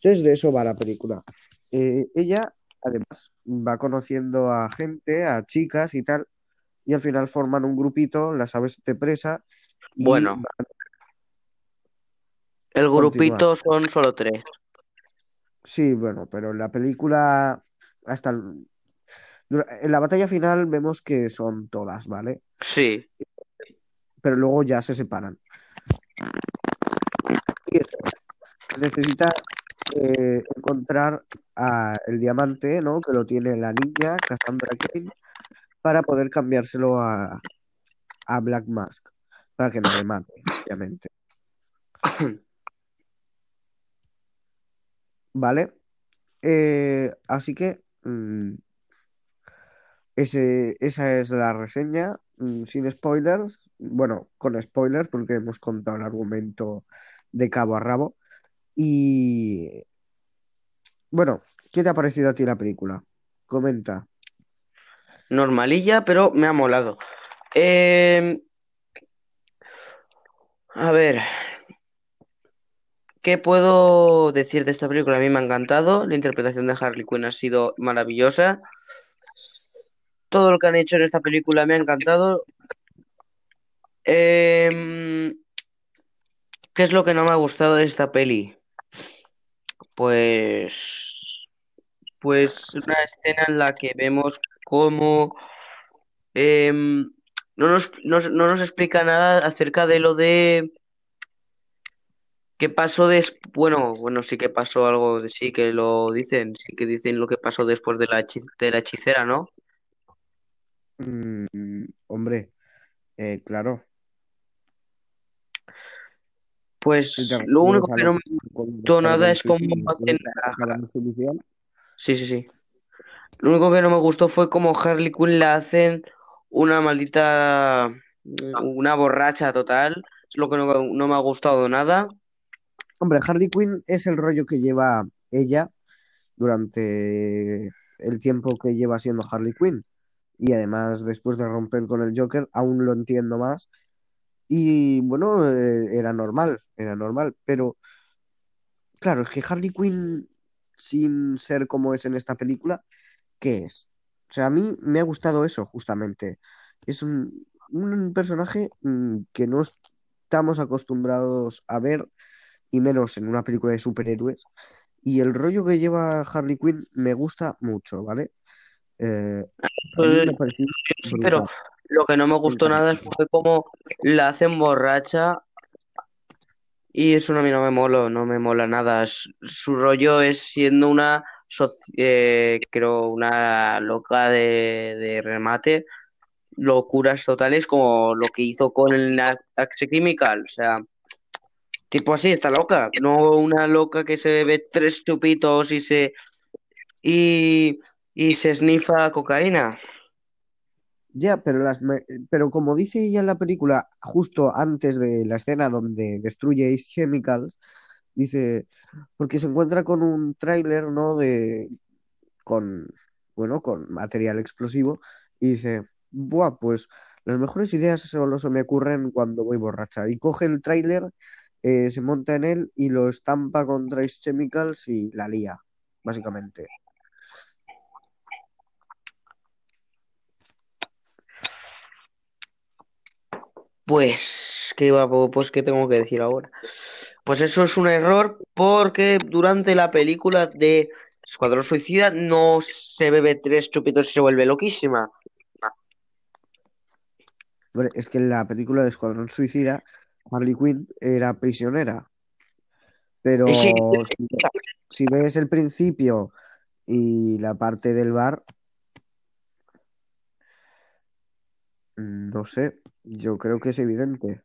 Entonces de eso va la película. Eh, ella además va conociendo a gente, a chicas y tal, y al final forman un grupito, las aves de presa, y Bueno, el grupito son solo tres. Sí, bueno, pero en la película, hasta el- en la batalla final vemos que son todas, ¿vale? Sí, Pero luego ya se separan. Y eso, necesita eh, encontrar a el diamante, ¿no? Que lo tiene la niña, Cassandra Cain, para poder cambiárselo a, a Black Mask, para que no le mate, obviamente. [COUGHS] ¿Vale? Eh, así que mm, esa es la reseña, mm, sin spoilers. Bueno, con spoilers porque hemos contado el argumento de cabo a rabo. Y bueno, ¿qué te ha parecido a ti la película? Comenta. Normalilla, pero me ha molado. Eh, a ver, ¿qué puedo decir de esta película? A mí me ha encantado. La interpretación de Harley Quinn ha sido maravillosa. Todo lo que han hecho en esta película me ha encantado. Em, ¿qué es lo que no me ha gustado de esta peli? Pues, pues una escena en la que vemos cómo em, no nos, no, no nos explica nada acerca de lo de qué pasó des, bueno, bueno, sí que pasó algo, sí que lo dicen, sí que dicen lo que pasó después de la, de la hechicera, ¿no? Mm, hombre, eh, claro. ¿Te Pues lo único que no me gustó nada es cómo hacen ¿Para a- la solución? Sí, sí, sí. Lo único que no me gustó fue cómo Harley Quinn la hacen una maldita, una borracha total. Es lo que no, no me ha gustado nada. Hombre, Harley Quinn es el rollo que lleva ella durante el tiempo que lleva siendo Harley Quinn. Y además, después de romper con el Joker, aún lo entiendo más. Y bueno, eh, era normal, era normal. Pero claro, es que Harley Quinn, sin ser como es en esta película, ¿qué es? O sea, a mí me ha gustado eso, justamente. Es un, un personaje mm, que no estamos acostumbrados a ver, y menos en una película de superhéroes. Y el rollo que lleva Harley Quinn me gusta mucho, ¿vale? Eh, Pues, sí, pero lo que no me gustó nada fue cómo la hacen borracha y eso a mí no me mola, no me mola nada. Su, rollo es siendo una, eh, creo, una loca de, de remate, locuras totales como lo que hizo con el Axe Chemical. O sea, tipo así, está loca, no una loca que se bebe tres chupitos y se, y, y se snifa cocaína. Ya, pero, las, pero como dice ella en la película, justo antes de la escena donde destruye Ace Chemicals, dice, porque se encuentra con un tráiler, ¿no? De, con, bueno, con material explosivo, y dice, buah, pues las mejores ideas solo se me ocurren cuando voy borracha. Y coge el tráiler, eh, se monta en él y lo estampa contra Ace Chemicals y la lía, básicamente. Pues, ¿qué iba, pues, ¿qué tengo que decir ahora? Pues eso es un error porque durante la película de Escuadrón Suicida no se bebe tres chupitos y se vuelve loquísima. Hombre, Es que en la película de Escuadrón Suicida, Harley Quinn era prisionera. Sí, Pero si, si ves el principio y la parte del bar, mm, no sé, yo creo que es evidente.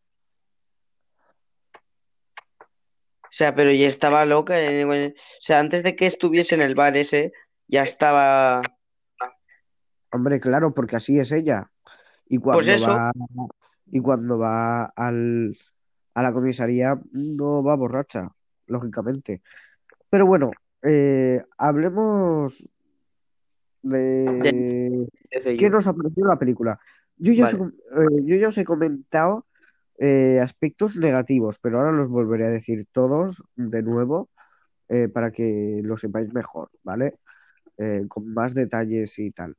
o sea, pero ya estaba loca. eh, bueno, O sea, antes de que estuviese en el bar ese, ya estaba. Hombre, claro, porque así es ella. Y Pues cuando eso, va, y cuando va al, a la comisaría, no va borracha, lógicamente. Pero bueno, eh, hablemos de, qué nos ha parecido la película. Yo ya os he, Vale, com- eh, yo ya os he comentado eh, aspectos negativos, pero ahora los volveré a decir todos de nuevo eh, para que lo sepáis mejor, ¿vale? Con más detalles y tal.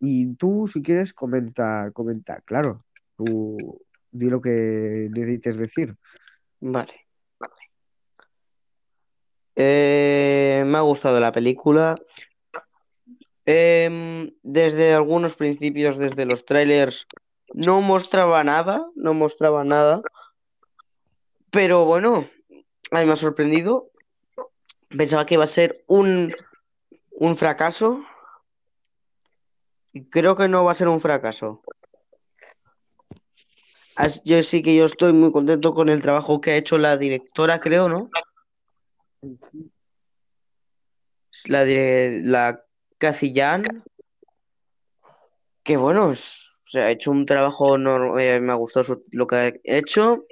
Y tú, si quieres, comenta, comenta, claro, tú di lo que necesites decir. vale. Eh, me ha gustado la película. Em, desde algunos principios, desde los trailers, no mostraba nada, no mostraba nada. Pero bueno, a mí me ha sorprendido. Pensaba que iba a ser un, un fracaso y creo que no va a ser un fracaso. As- Yo sí que yo estoy muy contento con el trabajo que ha hecho la directora, creo, ¿no? La, la Yan. que bueno, es- o sea, ha hecho un trabajo, nor- eh, me ha gustado su- lo que ha hecho.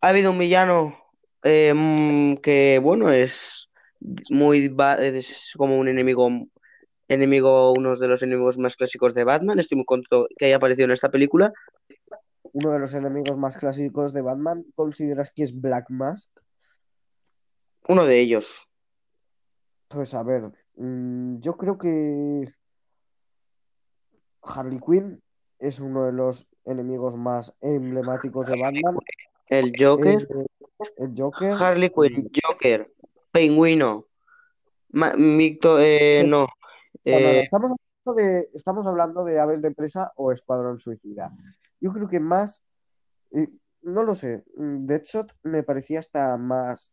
Ha habido un villano eh, mm, que, bueno, es muy, es como un enemigo, enemigo, uno de los enemigos más clásicos de Batman. Estoy muy contento que haya aparecido en esta película. Uno de los enemigos más clásicos de Batman, ¿consideras que es Black Mask? Uno de ellos. Pues a ver, mm, yo creo que Harley Quinn es uno de los enemigos más emblemáticos de Batman. El Eh, Joker, el Joker. Harley Quinn, Joker, Pingüino, Victor, eh, no, eh, Estamos hablando de, estamos hablando de Aves de Presa o Escuadrón Suicida. Yo creo que más, eh, no lo sé, mm, Deadshot me parecía hasta más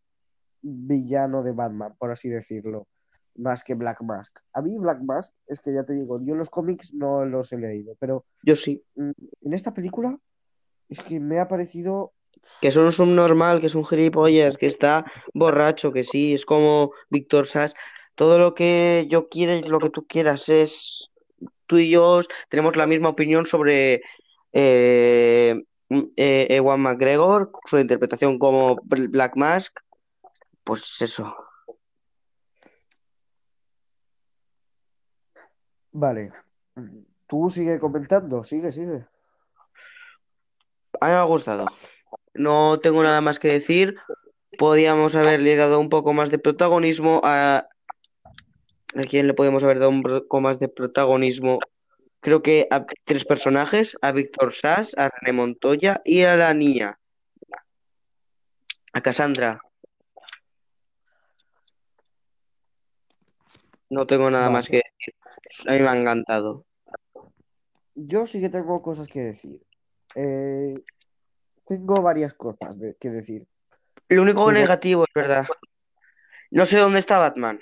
villano de Batman, por así decirlo, más que Black Mask. A mí Black Mask, es que ya te digo, yo los cómics no los he leído, pero yo sí. mm, en esta película es que me ha parecido, Que es un subnormal, que es un gilipollas, que está borracho, que sí, es como Víctor Sass. Todo lo que yo quiera y lo que tú quieras es. Tú y yo tenemos la misma opinión sobre eh, mm, eh, Ewan McGregor, su interpretación como Bl- Black Mask. Pues eso. Vale, tú sigue comentando, sigue, sigue. A mí me ha gustado. No tengo nada más que decir. Podíamos haberle dado un poco más de protagonismo a. ¿A quién le podemos haber dado un poco más de protagonismo? Creo que a tres personajes, a Víctor Sass, a René Montoya y a la niña, a Cassandra. No tengo nada Vale. más que decir. A mí me ha encantado. Yo sí que tengo cosas que decir. Eh, tengo varias cosas de- que decir. Lo único negativo, es verdad. No sé dónde está Batman.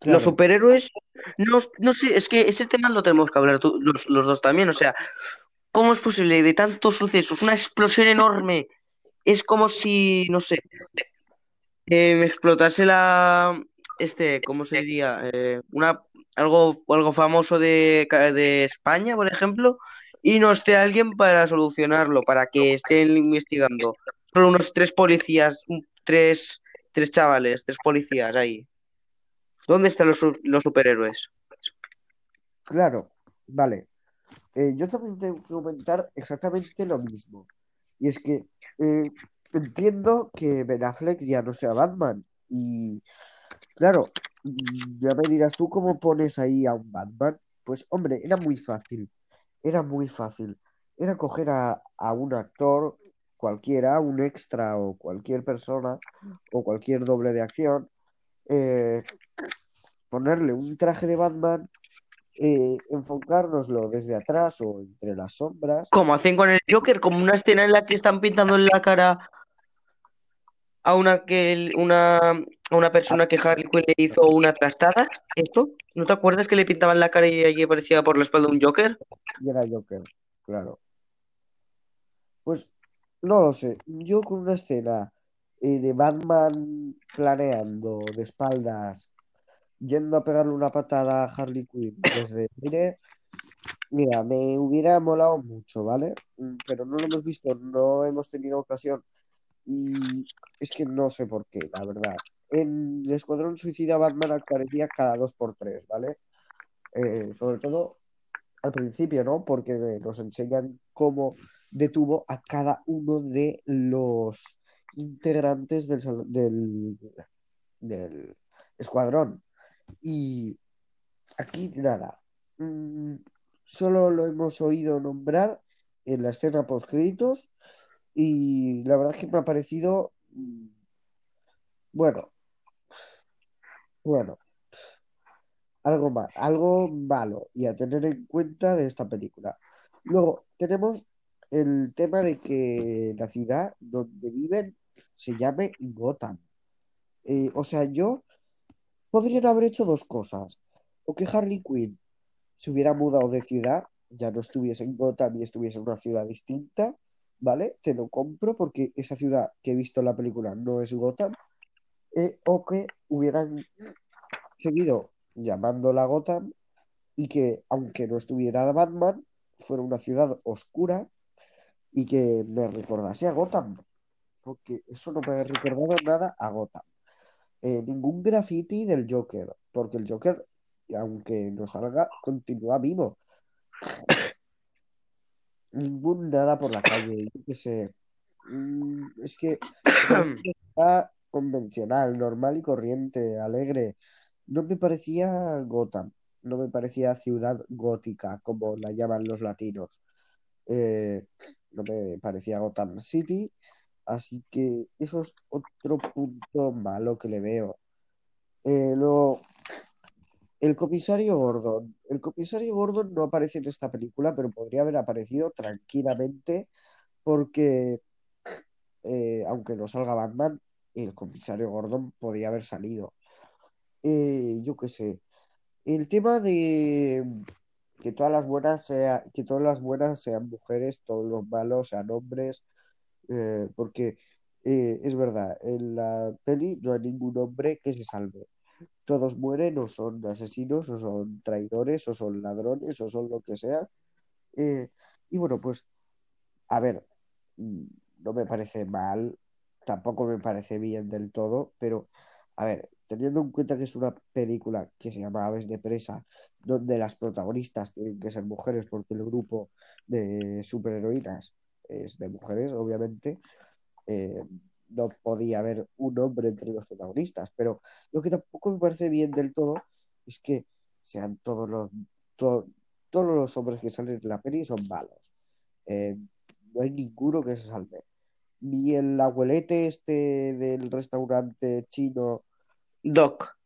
Los superhéroes, no, no sé, es que ese tema lo tenemos que hablar tú- los, los dos también. O sea, ¿cómo es posible de tantos sucesos? Una explosión enorme. Es como si, no sé, eh, me explotase la, este, ¿cómo se diría? Eh, una, algo, algo famoso de, de España, por ejemplo, y no esté alguien para solucionarlo, para que estén investigando. Solo unos tres policías, tres, tres chavales, tres policías ahí. ¿Dónde están los, los superhéroes? claro, vale. Eh, yo también tengo que comentar exactamente lo mismo. Y es que eh, entiendo que Ben Affleck ya no sea Batman. Y claro, ya me dirás tú cómo pones ahí a un Batman. Pues hombre, era muy fácil. Era muy fácil. Era coger a, a un actor cualquiera, un extra o cualquier persona o cualquier doble de acción, eh, ponerle un traje de Batman, eh, enfocárnoslo desde atrás o entre las sombras. Como hacen con el Joker, como una escena en la que están pintando en la cara a una que una, a una persona que Harley Quinn le hizo una trastada. ¿Eso? ¿No te acuerdas que le pintaban la cara y allí aparecía por la espalda un Joker? Y era Joker, claro. Pues no lo sé. Yo con una escena eh, de Batman planeando de espaldas, yendo a pegarle una patada a Harley Quinn desde el aire, mira, me hubiera molado mucho, ¿vale? Mm, Pero no lo hemos visto, no hemos tenido ocasión. Y es que no sé por qué, la verdad. En el Escuadrón Suicida Batman aparecía cada dos por tres, ¿vale? Eh, sobre todo al principio, ¿no? Porque nos enseñan cómo detuvo a cada uno de los integrantes del, del, del escuadrón. Y aquí nada. Mm, solo lo hemos oído nombrar en la escena post créditos y la verdad es que me ha parecido mm, bueno, bueno, algo mal, algo malo y a tener en cuenta de esta película. Luego tenemos el tema de que la ciudad donde viven se llame Gotham. Eh, o sea, yo podrían haber hecho dos cosas. O que Harley Quinn se hubiera mudado de ciudad, ya no estuviese en Gotham y estuviese en una ciudad distinta, ¿vale? Te lo compro porque esa ciudad que he visto en la película no es Gotham. Eh, o que hubieran seguido llamándola Gotham y que, aunque no estuviera Batman, fuera una ciudad oscura y que me recordase a Gotham, porque eso no me ha recordado nada a Gotham. Eh, ningún graffiti del Joker, porque el Joker, aunque no salga, continúa vivo. Ningún nada por la calle, yo qué sé. Mm, es que está [COUGHS] convencional, normal y corriente, alegre. No me parecía Gotham, no me parecía ciudad gótica, como la llaman los latinos. Eh, no me parecía Gotham City, así que eso es otro punto malo que le veo. Eh, lo- el comisario Gordon. El comisario Gordon no aparece en esta película, pero podría haber aparecido tranquilamente porque, eh, aunque no salga Batman, el comisario Gordon podría haber salido. Eh, yo qué sé. El tema de que todas las buenas sea, que todas las buenas sean mujeres, todos los malos sean hombres, eh, porque es verdad, en la peli no hay ningún hombre que se salve. Todos mueren o son asesinos o son traidores o son ladrones o son lo que sea. Eh, y bueno, pues a ver, mm, no me parece mal, tampoco me parece bien del todo, pero a ver, teniendo en cuenta que es una película que se llama Aves de Presa, donde las protagonistas tienen que ser mujeres porque el grupo de superheroínas es de mujeres, obviamente, eh, no podía haber un hombre entre los protagonistas, pero lo que tampoco me parece bien del todo es que sean todos los, to- todos los hombres que salen en la peli son malos. Eh, no hay ninguno que se salve. Ni el abuelete este del restaurante chino Doc.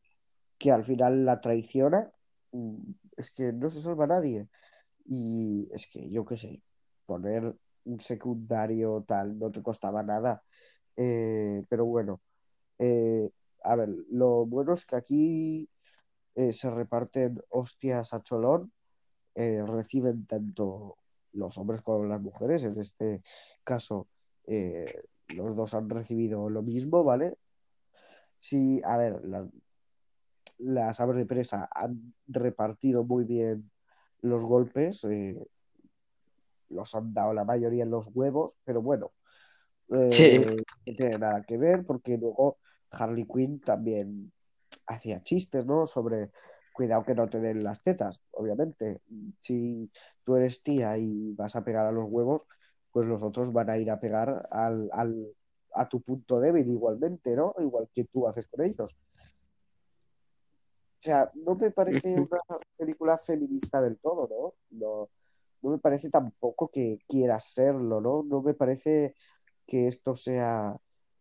que al final la traiciona, mm, es que no se salva nadie. Y es que yo qué sé, poner un secundario tal no te costaba nada. Eh, pero bueno, eh, a ver, lo bueno es que aquí eh, se reparten hostias a cholón, reciben tanto los hombres como las mujeres. En este caso, los dos han recibido lo mismo, ¿vale? Sí, a ver, la- las aves de presa han repartido muy bien los golpes, los han dado la mayoría en los huevos, pero bueno, Sí. eh, no tiene nada que ver porque luego Harley Quinn también hacía chistes, ¿no? Sobre cuidado que no te den las tetas, obviamente. Si tú eres tía y vas a pegar a los huevos, pues los otros van a ir a pegar al, al- a tu punto débil igualmente, ¿no? Igual que tú haces con ellos. O sea, no me parece una película feminista del todo, ¿no? No, no me parece tampoco que quiera serlo, ¿no? No me parece que esto sea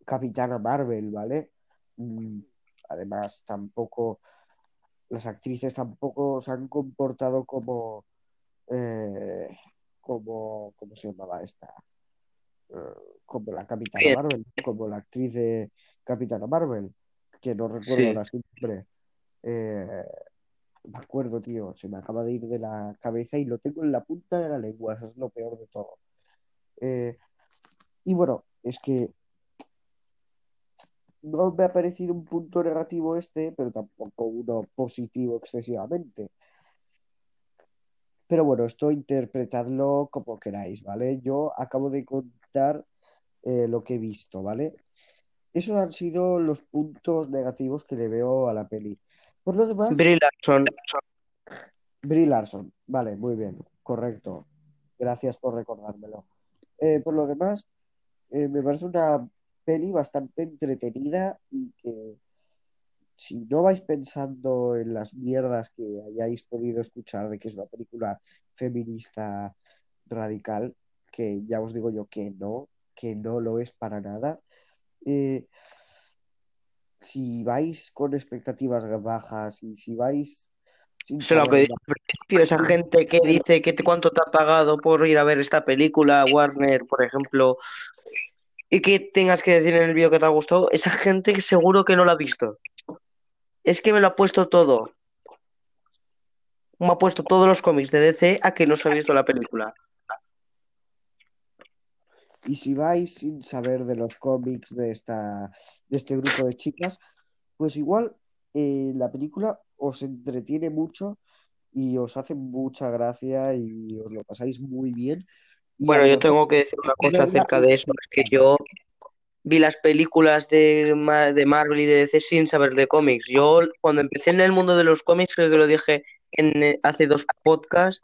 Capitana Marvel, ¿vale? Mm, Además, tampoco, las actrices tampoco se han comportado como, eh, como, ¿cómo se llamaba esta? Eh, como la Capitana. Marvel, como la actriz de Capitana Marvel, que no recuerdo Sí. ahora su nombre. Eh, me acuerdo, tío, se me acaba de ir de la cabeza y lo tengo en la punta de la lengua, eso es lo peor de todo. Eh, y bueno, es que no me ha parecido un punto negativo este, pero tampoco uno positivo excesivamente. Pero bueno, esto interpretadlo como queráis, ¿vale? Yo acabo de contar eh, lo que he visto, ¿vale? Esos han sido los puntos negativos que le veo a la peli. Por lo demás, Brie Larson. Brie Larson, vale, muy bien, correcto. Gracias por recordármelo. Eh, por lo demás, eh, me parece una peli bastante entretenida y que si no vais pensando en las mierdas que hayáis podido escuchar de que es una película feminista radical, que ya os digo yo que no, que no lo es para nada, eh, si vais con expectativas bajas y si vais Se lo pedí al principio, esa gente que dice que te- cuánto te ha pagado por ir a ver esta película, Warner, por ejemplo, y que tengas que decir en el vídeo que te ha gustado, esa gente que seguro que no la ha visto. Es que me lo ha puesto todo. Me ha puesto todos los cómics de DC a que no se ha visto la película. y si vais sin saber de los cómics de esta, de este grupo de chicas, pues igual eh, la película os entretiene mucho y os hace mucha gracia y os lo pasáis muy bien. Y Bueno, yo tengo que decir una cosa acerca de eso, es que yo vi las películas de, de Marvel y de DC sin saber de cómics. Yo cuando empecé en el mundo de los cómics, creo que lo dije en, eh, hace dos podcasts,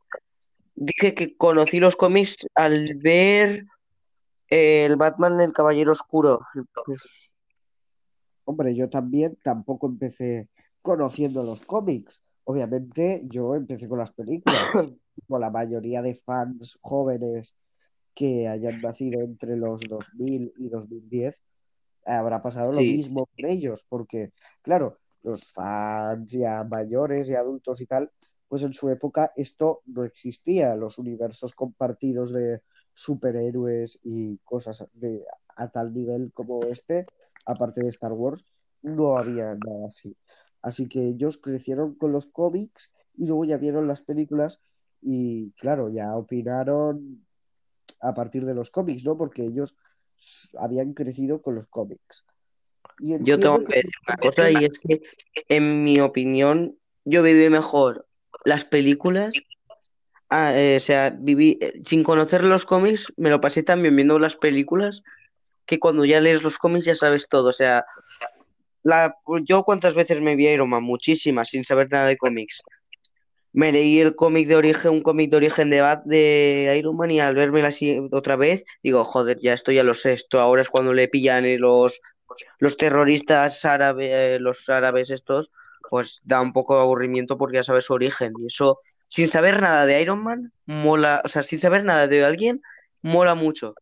dije que conocí los cómics al ver eh, el Batman del Caballero Oscuro. Hombre, yo también tampoco empecé conociendo los cómics. Obviamente, yo empecé con las películas. [COUGHS] Como la mayoría de fans jóvenes que hayan nacido entre los 2000 y 2010, habrá pasado lo Sí, mismo con ellos, porque, claro, los fans ya mayores y adultos y tal, pues en su época esto no existía, los universos compartidos de superhéroes y cosas de, a tal nivel como este, aparte de Star Wars, no había nada así. Así que ellos crecieron con los cómics y luego ya vieron las películas y, claro, ya opinaron a partir de los cómics, ¿no? Porque ellos habían crecido con los cómics. Y yo tengo que decir una cosa y es que en mi opinión yo viví mejor las películas Ah, eh, o sea, viví eh, sin conocer los cómics, me lo pasé también viendo las películas, que cuando ya lees los cómics ya sabes todo. O sea, la, yo cuántas veces me vi Iron Man, muchísimas, sin saber nada de cómics. Me leí el cómic de origen, un cómic de origen de, Bat- de Iron Man y al verme así otra vez, digo, joder, ya esto ya lo sé, ahora es cuando le pillan eh, los, los terroristas árabes, eh, los árabes estos, pues da un poco de aburrimiento porque ya sabes su origen. Y eso, sin saber nada de Iron Man, mola, o sea, sin saber nada de alguien, mola mucho.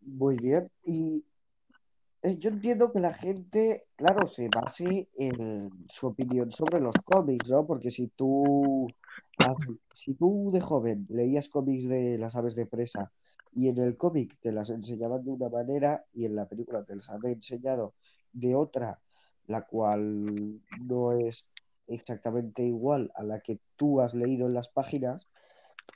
muy bien. Y yo entiendo que la gente, claro, se base en su opinión sobre los cómics, ¿no? Porque si tú, si tú de joven leías cómics de las aves de presa y en el cómic te las enseñaban de una manera y en la película te las han enseñado de otra, la cual no es exactamente igual a la que tú has leído en las páginas,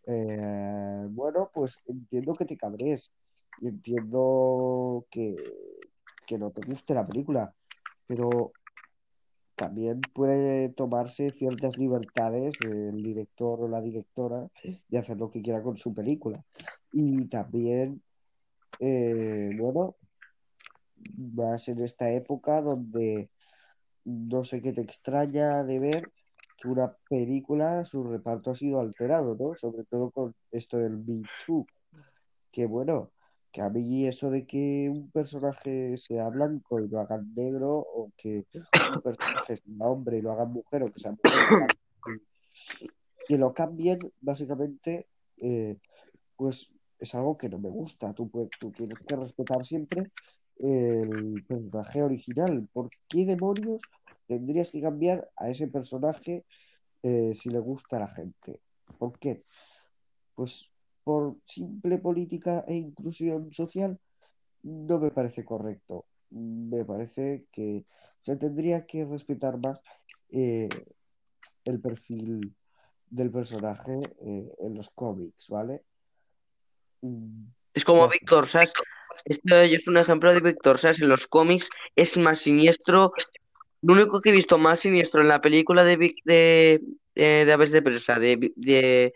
eh, bueno, pues entiendo que te cabrees y entiendo que, que no te guste la película, pero también puede tomarse ciertas libertades el director o la directora de hacer lo que quiera con su película. Y también, eh, bueno, más en esta época donde no sé qué te extraña de ver que una película, su reparto ha sido alterado, ¿no? Sobre todo con esto del Me Too, que bueno, que a mí eso de que un personaje sea blanco y lo hagan negro, o que un personaje sea hombre y lo hagan mujer, o que sea mujer que lo cambien, básicamente, eh, pues es algo que no me gusta. Tú tienes que respetar siempre el personaje original. ¿Por qué demonios tendrías que cambiar a ese personaje eh, si le gusta a la gente? ¿Por qué? Pues por simple política e inclusión social, no me parece correcto. Me parece que se tendría que respetar más eh, el perfil del personaje eh, en los cómics, ¿vale? Es como. Víctor Sass. Esto es un ejemplo de Víctor Sass. En los cómics es más siniestro. Lo único que he visto más siniestro en la película de, Vic- de, eh, de Aves de Presa, de, de,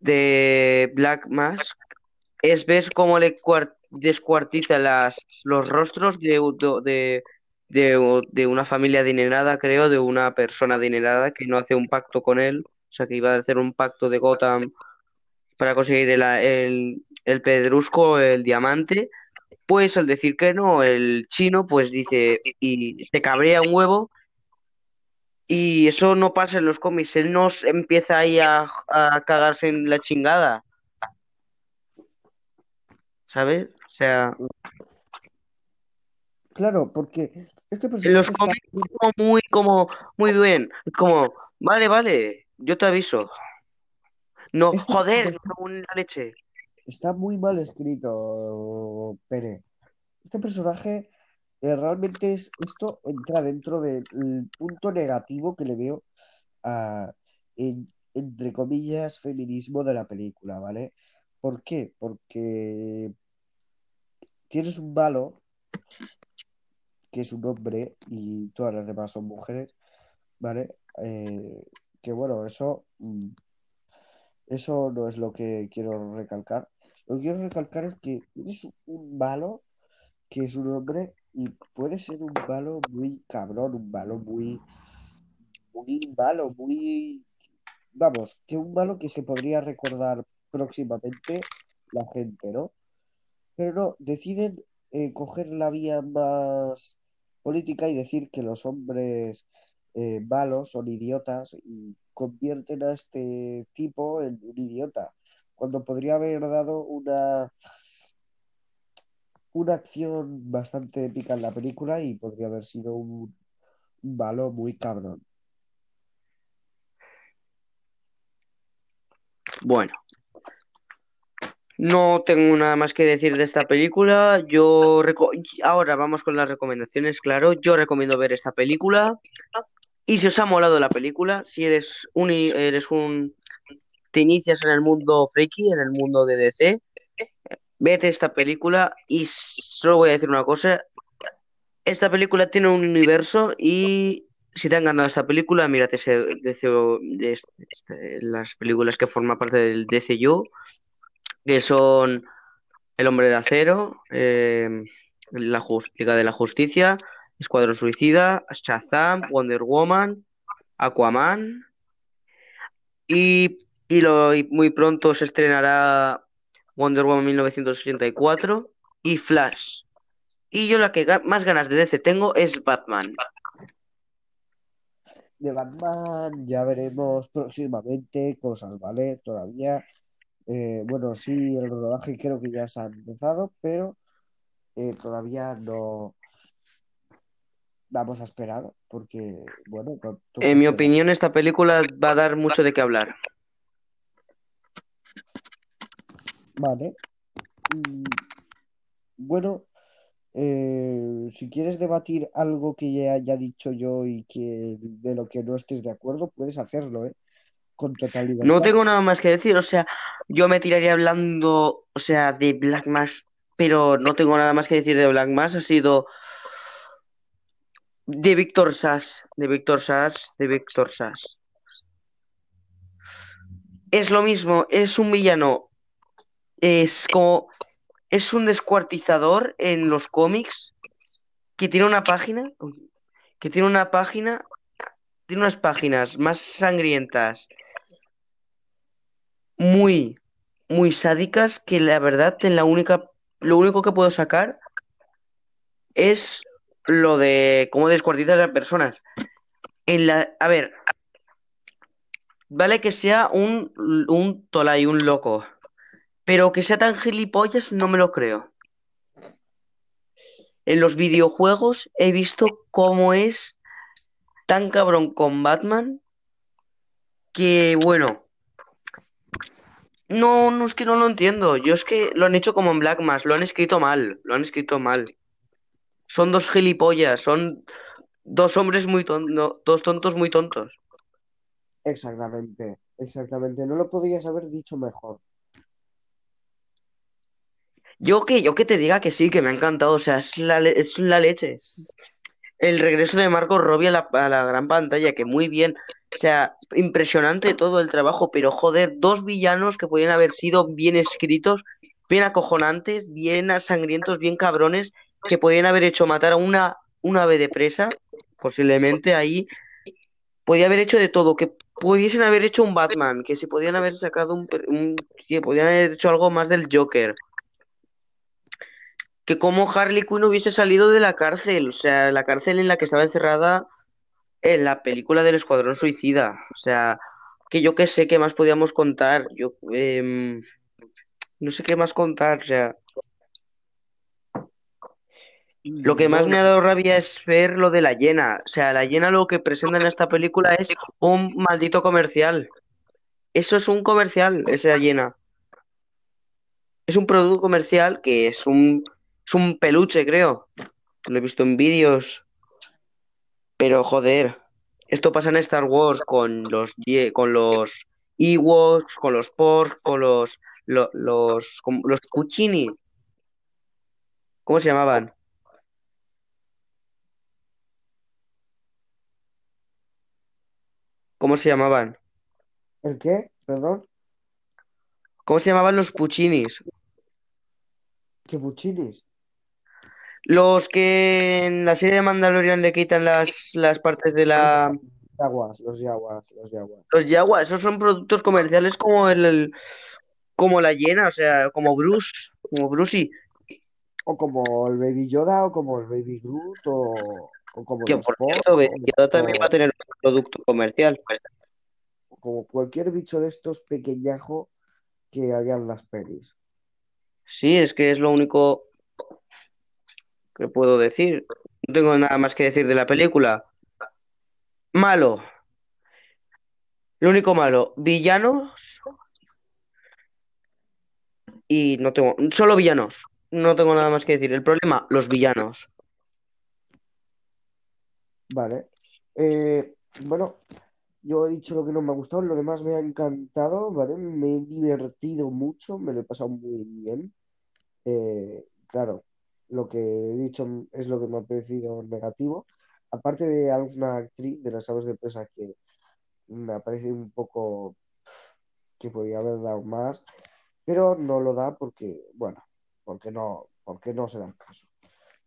de Black Mask, es ver cómo le cuar- descuartiza las, los rostros de, de, de, de una familia adinerada, creo, de una persona adinerada que no hace un pacto con él. O sea, que iba a hacer un pacto de Gotham para conseguir el, el, el pedrusco, el diamante. Pues al decir que no, el chino pues dice y se cabrea un huevo y eso no pasa en los cómics. Él no empieza ahí a, a cagarse en la chingada, ¿sabes? O sea, Claro, porque este en los está, cómics es como muy, como, muy bien. Como, vale, vale, yo te aviso. No, este joder, la leche. está muy mal escrito, Pere. Este personaje eh, realmente es esto entra dentro del punto negativo que le veo a, en- entre comillas, feminismo de la película, ¿vale? ¿Por qué? Porque tienes un malo que es un hombre y todas las demás son mujeres, ¿vale? Eh, que bueno, eso, mm, eso no es lo que quiero recalcar. Lo que quiero recalcar es que es un malo que es un hombre y puede ser un malo muy cabrón, un malo muy, muy malo, muy, vamos, que un malo que se podría recordar próximamente la gente, ¿no? Pero no, deciden eh, coger la vía más política y decir que los hombres eh, malos son idiotas y convierten a este tipo en un idiota, cuando podría haber dado una, una acción bastante épica en la película y podría haber sido un, un malo muy cabrón. Bueno, no tengo nada más que decir de esta película. Yo ahora vamos con las recomendaciones, claro. Yo recomiendo ver esta película. Y si os ha molado la película, si eres un eres un te inicias en el mundo friki, en el mundo de DC, vete esta película y solo voy a decir una cosa. Esta película tiene un universo y si te han ganado esta película, mírate ese DC, de este- las películas que forman parte del DCU, que son El Hombre de Acero, eh, la Liga de la Justicia, Escuadrón Suicida, Shazam, Wonder Woman, Aquaman y, y, lo, y muy pronto se estrenará Wonder Woman 1984 y Flash. Y yo la que ga- más ganas de DC tengo es Batman. De Batman ya veremos próximamente cosas, ¿vale? Todavía, eh, bueno, sí, el rodaje creo que ya se ha empezado, pero eh, todavía no vamos a esperar porque, bueno, En mi opinión, esta película va a dar mucho de qué hablar. Vale. Mm, Bueno, eh, si quieres debatir algo que ya haya dicho yo y que de lo que no estés de acuerdo, puedes hacerlo, ¿eh? Con total No tengo nada más que decir, o sea, yo me tiraría hablando, o sea, de Black Mass, pero no tengo nada más que decir de Black Mass, ha sido de Víctor Sass, de Víctor Sass, de Víctor Sass. Es lo mismo, es un villano, es como, es un descuartizador en los cómics que tiene una página, que tiene una página, tiene unas páginas más sangrientas, muy, muy sádicas, que la verdad en la única, lo único que puedo sacar es lo de cómo descuartizar a personas. En la, a ver, vale que sea un, un tolai, un loco, pero que sea tan gilipollas no me lo creo. En los videojuegos he visto cómo es tan cabrón con Batman que, bueno, no, no es que no lo entiendo. Yo es que lo han hecho como en Black Mass, lo han escrito mal, lo han escrito mal. Son dos gilipollas, son dos hombres muy tontos, dos tontos muy tontos. Exactamente, exactamente. No lo podrías haber dicho mejor. Yo que, yo que te diga que sí, que me ha encantado, o sea, es la, le- es la leche. El regreso de Marco Robbie a la, gran pantalla, que muy bien. O sea, impresionante todo el trabajo, pero joder, dos villanos que podían haber sido bien escritos, bien acojonantes, bien sangrientos, bien cabrones, que podían haber hecho matar a una, una ave de presa, posiblemente ahí. Podía haber hecho de todo, que pudiesen haber hecho un Batman, que se podían haber sacado un, un- que podían haber hecho algo más del Joker. Que como Harley Quinn hubiese salido de la cárcel, o sea, la cárcel en la que estaba encerrada en la película del Escuadrón Suicida. O sea, que yo qué sé qué más podíamos contar. Yo em, no sé qué más contar. O sea, lo que más me ha dado rabia es ver lo de la hiena. O sea, la hiena lo que presenta en esta película es un maldito comercial. Eso es un comercial, esa hiena. Es un producto comercial que es un, es un peluche, creo. Lo he visto en vídeos. Pero joder, esto pasa en Star Wars con los con los Ewoks, con los Porks, con los lo- los con los Cuccini, ¿cómo se llamaban? ¿Cómo se llamaban? ¿El qué? Perdón. ¿Cómo se llamaban los Puccinis? ¿Qué Puccinis? Los que en la serie de Mandalorian le quitan las, las partes de la... Yaguas, los yaguas, los yaguas. Los Jaguars, esos son productos comerciales como el, el- como la hiena, o sea, como Bruce, como Brucey, O como el Baby Yoda, o como el Baby Groot, o, o como que los por cierto, Yoda también o, va a tener un producto comercial. como cualquier bicho de estos pequeñajo que haya en las pelis. Sí, es que es lo único que puedo decir. No tengo nada más que decir de la película. Malo, lo único malo, villanos y no tengo, solo villanos. No tengo nada más que decir. El problema, los villanos. Vale. Eh, bueno, yo he dicho lo que no me ha gustado, lo demás me ha encantado, ¿vale? Me he divertido mucho, me lo he pasado muy bien. Eh, claro, lo que he dicho es lo que me ha parecido negativo. Aparte de alguna actriz de las aves de presa que me ha parecido un poco que podía haber dado más, pero no lo da porque, bueno, porque no, porque no se da el caso.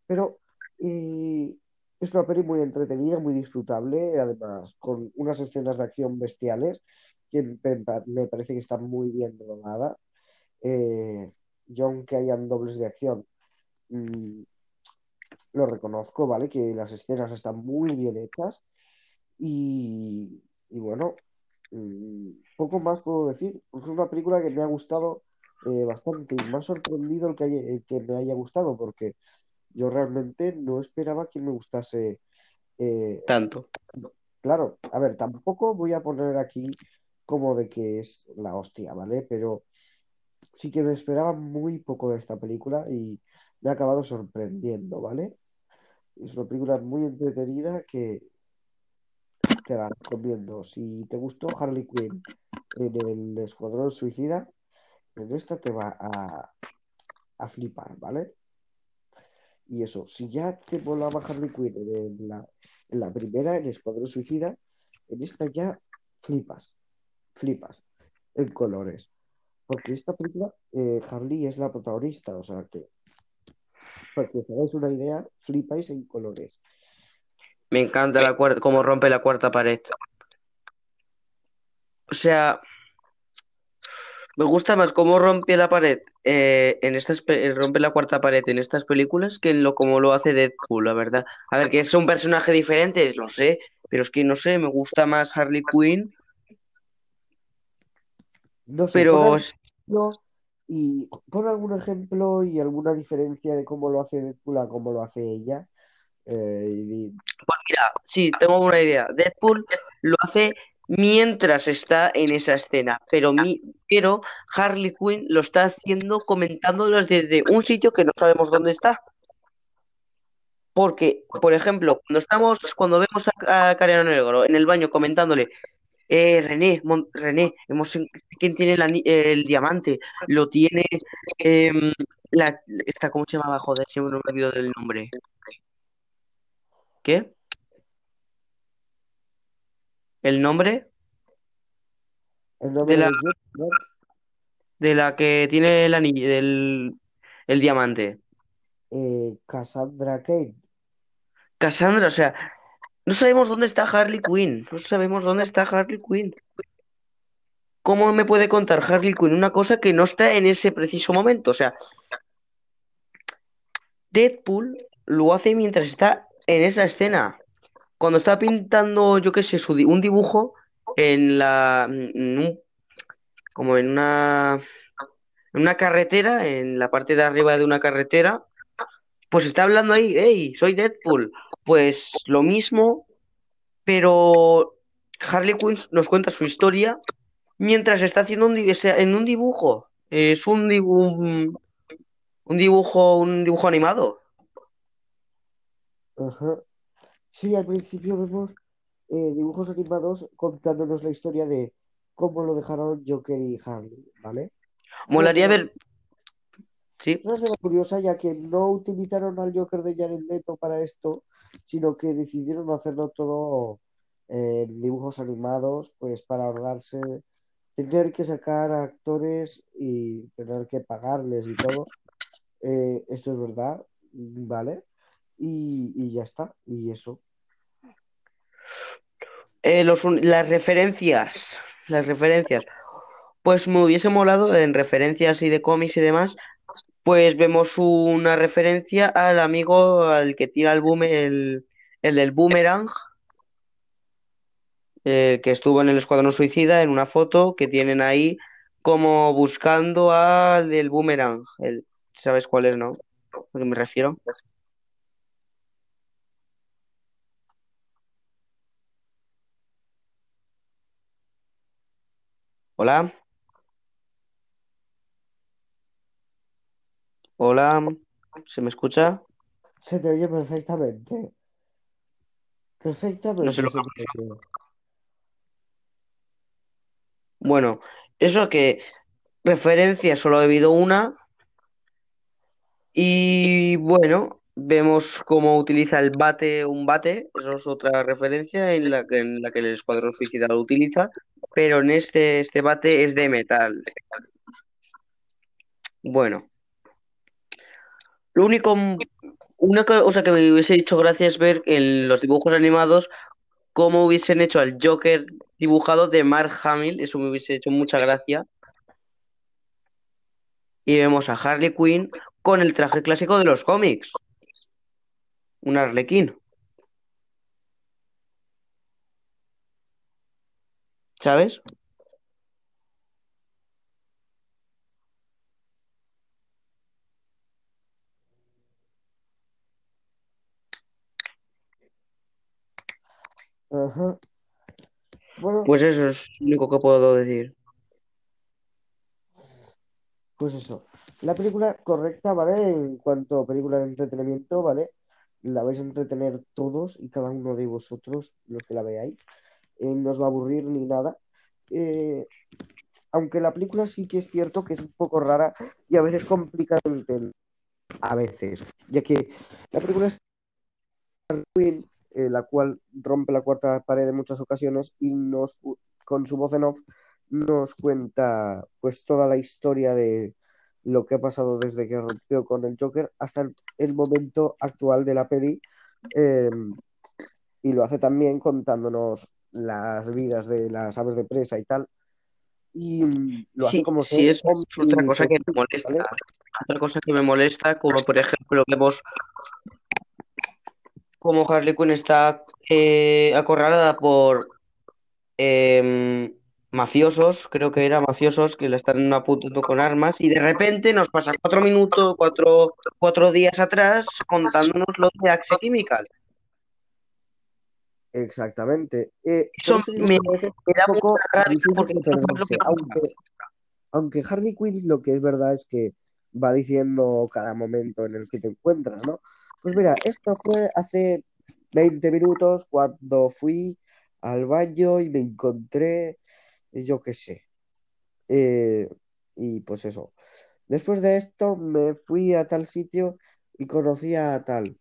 Pero eh, es una peli muy entretenida, muy disfrutable, además con unas escenas de acción bestiales que me, parece que están muy bien rodadas. Eh, yo, aunque hayan dobles de acción, mm, lo reconozco, ¿vale? Que las escenas están muy bien hechas y, y bueno, mm, poco más puedo decir, es una película que me ha gustado eh, bastante y me ha sorprendido el que, haya- el que me haya gustado, porque yo realmente no esperaba que me gustase. eh, Tanto. claro, a ver, tampoco voy a poner aquí como de que es la hostia, ¿vale? Pero sí que me esperaba muy poco de esta película y me ha acabado sorprendiendo, ¿vale? Es una película muy entretenida que te la recomiendo. Si te gustó Harley Quinn en el Escuadrón Suicida, en esta te va a, flipar, ¿vale? Y eso, si ya te volaba Harley Quinn en la, en la primera, en Escuadrón Suicida, en esta ya flipas, flipas, en colores. Porque esta película, eh, Harley es la protagonista, o sea que, para que os hagáis una idea, flipáis en colores. Me encanta la cuarta, cómo rompe la cuarta pared. O sea, me gusta más cómo rompe la pared eh, en estas eh, rompe la cuarta pared en estas películas que en lo como lo hace Deadpool, la verdad. A ver, que es un personaje diferente, lo sé, pero es que no sé, me gusta más Harley Quinn, No sé, pero y pon algún ejemplo y alguna diferencia de cómo lo hace Deadpool a cómo lo hace ella. Eh, pues mira, sí, tengo una idea. Deadpool lo hace mientras está en esa escena, pero mi, pero Harley Quinn lo está haciendo comentándolos desde un sitio que no sabemos dónde está. Porque, por ejemplo, cuando estamos, cuando vemos a, a Negro en el baño comentándole, eh, René, Mon- René, hemos, ¿quién tiene el, diamante? Lo tiene em, la, esta, ¿cómo se llamaba? Joder, siempre me olvido del nombre. ¿Qué? ¿El nombre? el nombre De la, de la que tiene el anillo, del, el diamante. Eh, Cassandra Cain. Cassandra, o sea, no sabemos dónde está Harley Quinn. No sabemos dónde está Harley Quinn. ¿Cómo me puede contar Harley Quinn una cosa que no está en ese preciso momento? O sea, Deadpool lo hace mientras está en esa escena. Cuando está pintando, yo qué sé, su un dibujo en la, como en una, en una carretera, en la parte de arriba de una carretera, pues está hablando ahí, hey, soy Deadpool. Pues lo mismo, pero Harley Quinn nos cuenta su historia mientras está haciendo un, en un dibujo. Es un dibujo, un, un dibujo, un dibujo animado. Ajá. Sí, al principio vemos eh, dibujos animados contándonos la historia de cómo lo dejaron Joker y Harley, ¿vale? Molaría escena, ver, sí, es una escena curiosa ya que no utilizaron al Joker de Jared Leto para esto, sino que decidieron hacerlo todo en dibujos animados, pues para ahorrarse, tener que sacar a actores y tener que pagarles y todo. Eh, esto es verdad, ¿vale? Y, y ya está, y eso. Eh, los las referencias, las referencias. Pues me hubiese molado en referencias y de cómics y demás. Pues vemos una referencia al amigo al que tira el boom, el, el del boomerang, eh, que estuvo en el Escuadrón Suicida en una foto que tienen ahí como buscando al del boomerang. El, ¿sabes cuál es, no? ¿A qué me refiero? Hola, hola, ¿se me escucha? Se te oye perfectamente. No sé Perfectamente lo que... Bueno, eso que referencia solo ha habido una y bueno, vemos cómo utiliza el bate, un bate, eso es otra referencia en la que, en la que el Escuadrón Suicida lo utiliza, pero en este, este bate es de metal. Bueno, lo único, una cosa que me hubiese hecho gracia es ver en los dibujos animados cómo hubiesen hecho al Joker dibujado de Mark Hamill, eso me hubiese hecho mucha gracia. Y vemos a Harley Quinn con el traje clásico de los cómics, un arlequín, ¿sabes? Ajá. Bueno, Pues eso es lo único que puedo decir. pues eso. La película correcta, ¿vale? En cuanto a película de entretenimiento, ¿vale? La vais a entretener todos y cada uno de vosotros, los que la veáis. Eh, no os va a aburrir ni nada. Eh, aunque la película sí que es cierto que es un poco rara y a veces complicada de entender. A veces. Ya que la película es eh, la cual rompe la cuarta pared en muchas ocasiones y nos, con su voz en off, nos cuenta pues toda la historia de lo que ha pasado desde que rompió con el Joker hasta el, el momento actual de la peli. eh, y lo hace también contándonos las vidas de las aves de presa y tal. Y lo hace Sí, como sí, es otra cosa que me molesta. ¿vale? Otra cosa que me molesta, como por ejemplo vemos como Harley Quinn está eh, acorralada por em, mafiosos, creo que era mafiosos que la están apuntando con armas y de repente nos pasa cuatro minutos, cuatro, cuatro días atrás contándonos lo de Axe Chemical. Exactamente. Eh, Eso me, da un poco difícil porque perderse, aunque, aunque Harley Quinn lo que es verdad es que va diciendo cada momento en el que te encuentras, ¿no? Pues mira, esto fue hace 20 minutos cuando fui al baño y me encontré, eh, yo qué sé. Eh, y pues eso. Después de esto me fui a tal sitio y conocí a tal.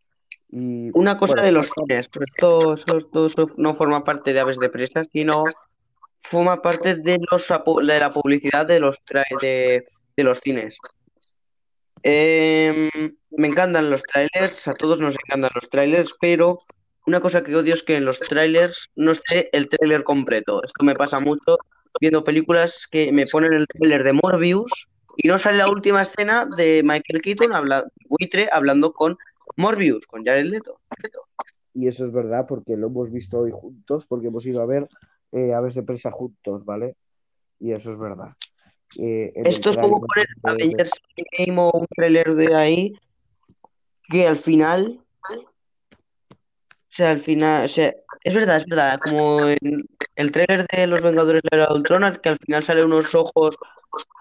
Y Una cosa bueno, de los cines, pero esto, esto- eso no forma parte de Aves de Presa, sino forma parte de, los, de la publicidad de los, de, de los cines. Em, me encantan los trailers, a todos nos encantan los trailers, pero una cosa que odio es que en los trailers no esté el trailer completo. Esto me pasa mucho viendo películas que me ponen el trailer de Morbius y no sale la última escena de Michael Keaton, buitre, hablando con Morbius, con Jared Leto. Y eso es verdad porque lo hemos visto hoy juntos, porque hemos ido a ver eh, Aves de Presa juntos, ¿vale? Y eso es verdad. Eh, Esto es como poner de- Avengers Endgame o un trailer de ahí que al final, o sea, al final, o sea, es verdad, es verdad, como en el trailer de Los Vengadores de la Ultron, que al final salen unos ojos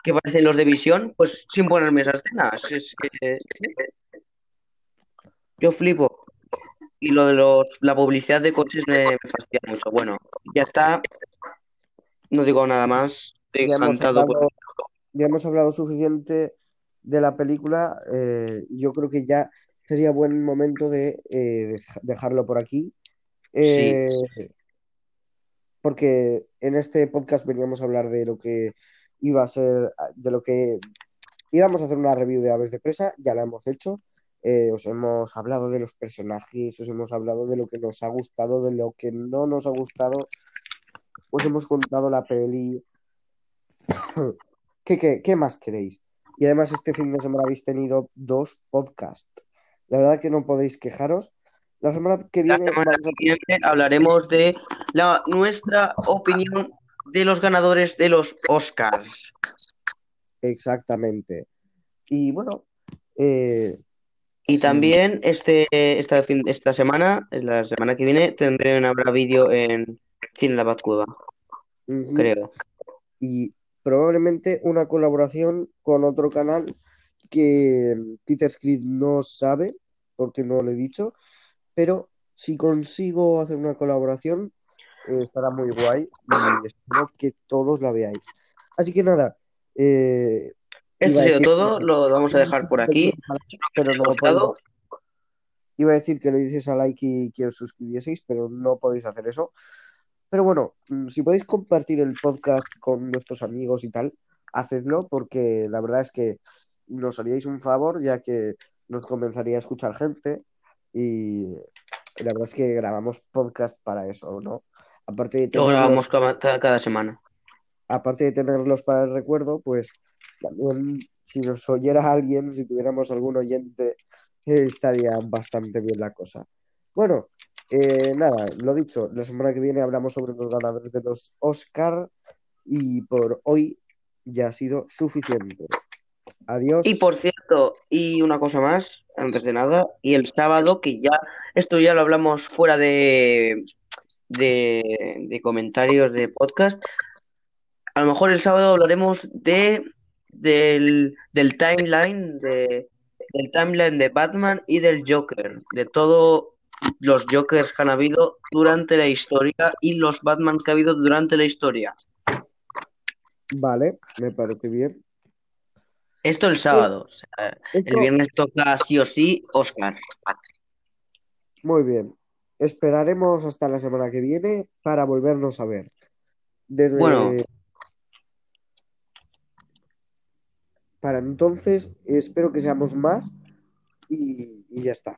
que parecen los de Visión, pues sin ponerme esas escenas. Es que yo flipo. Y lo de los, la publicidad de coches me, me fastidia mucho. Bueno, ya está, no digo nada más. Ya hemos encantado por hablado, ya hemos hablado suficiente de la película. eh, yo creo que ya sería buen momento de eh, dej- dejarlo por aquí. Sí. Eh, porque en este podcast veníamos a hablar de lo que iba a ser, de lo que íbamos a hacer una review de Aves de Presa, ya la hemos hecho. Eh, os hemos hablado de los personajes, os hemos hablado de lo que nos ha gustado, de lo que no nos ha gustado, os hemos contado la peli. [COUGHS] ¿Qué, qué, qué más queréis? Y además este fin de semana habéis tenido dos podcasts. La verdad que no podéis quejaros. La semana que La viene semana vamos a- que viene hablaremos de la, nuestra opinión de los ganadores de los Oscars. Exactamente. Y bueno, eh, Y sí, también este, esta, fin- esta semana, la semana que viene, tendré habrá vídeo en Cine La Batcueva, creo. y probablemente una colaboración con otro canal que Peter Creed no sabe, porque no lo he dicho, pero si consigo hacer una colaboración, eh, estará muy guay y espero que todos la veáis. Así que nada, eh, Esto ha sido decir todo, lo vamos a dejar por aquí. pero ¿Os no podéis. Iba a decir que le dices a like y que os suscribieseis, pero no podéis hacer eso. Pero bueno, mm, si podéis compartir el podcast con nuestros amigos y tal, hacedlo porque la verdad es que nos haríais un favor ya que nos comenzaría a escuchar gente y la verdad es que grabamos podcast para eso, ¿no? Aparte de Lo tenerlos, grabamos cada, cada semana. aparte de tenerlos para el recuerdo, pues también si nos oyera alguien, si tuviéramos algún oyente, eh, estaría bastante bien la cosa. Bueno, eh, nada, lo dicho, la semana que viene hablamos sobre los ganadores de los Oscar y por hoy ya ha sido suficiente. Adiós. Y por cierto, y una cosa más, antes de nada, y el sábado, que ya, esto ya lo hablamos fuera de, de, de comentarios de podcast, a lo mejor el sábado hablaremos de del, del timeline de, del timeline de Batman y del Joker, de todos los Jokers que han habido durante la historia y los Batman que ha habido durante la historia. Vale, me parece bien. Esto el sábado, o sea, el viernes toca sí o sí Oscar. muy bien. Esperaremos hasta la semana que viene para volvernos a ver. Desde Bueno, para entonces, espero que seamos más y, y ya está.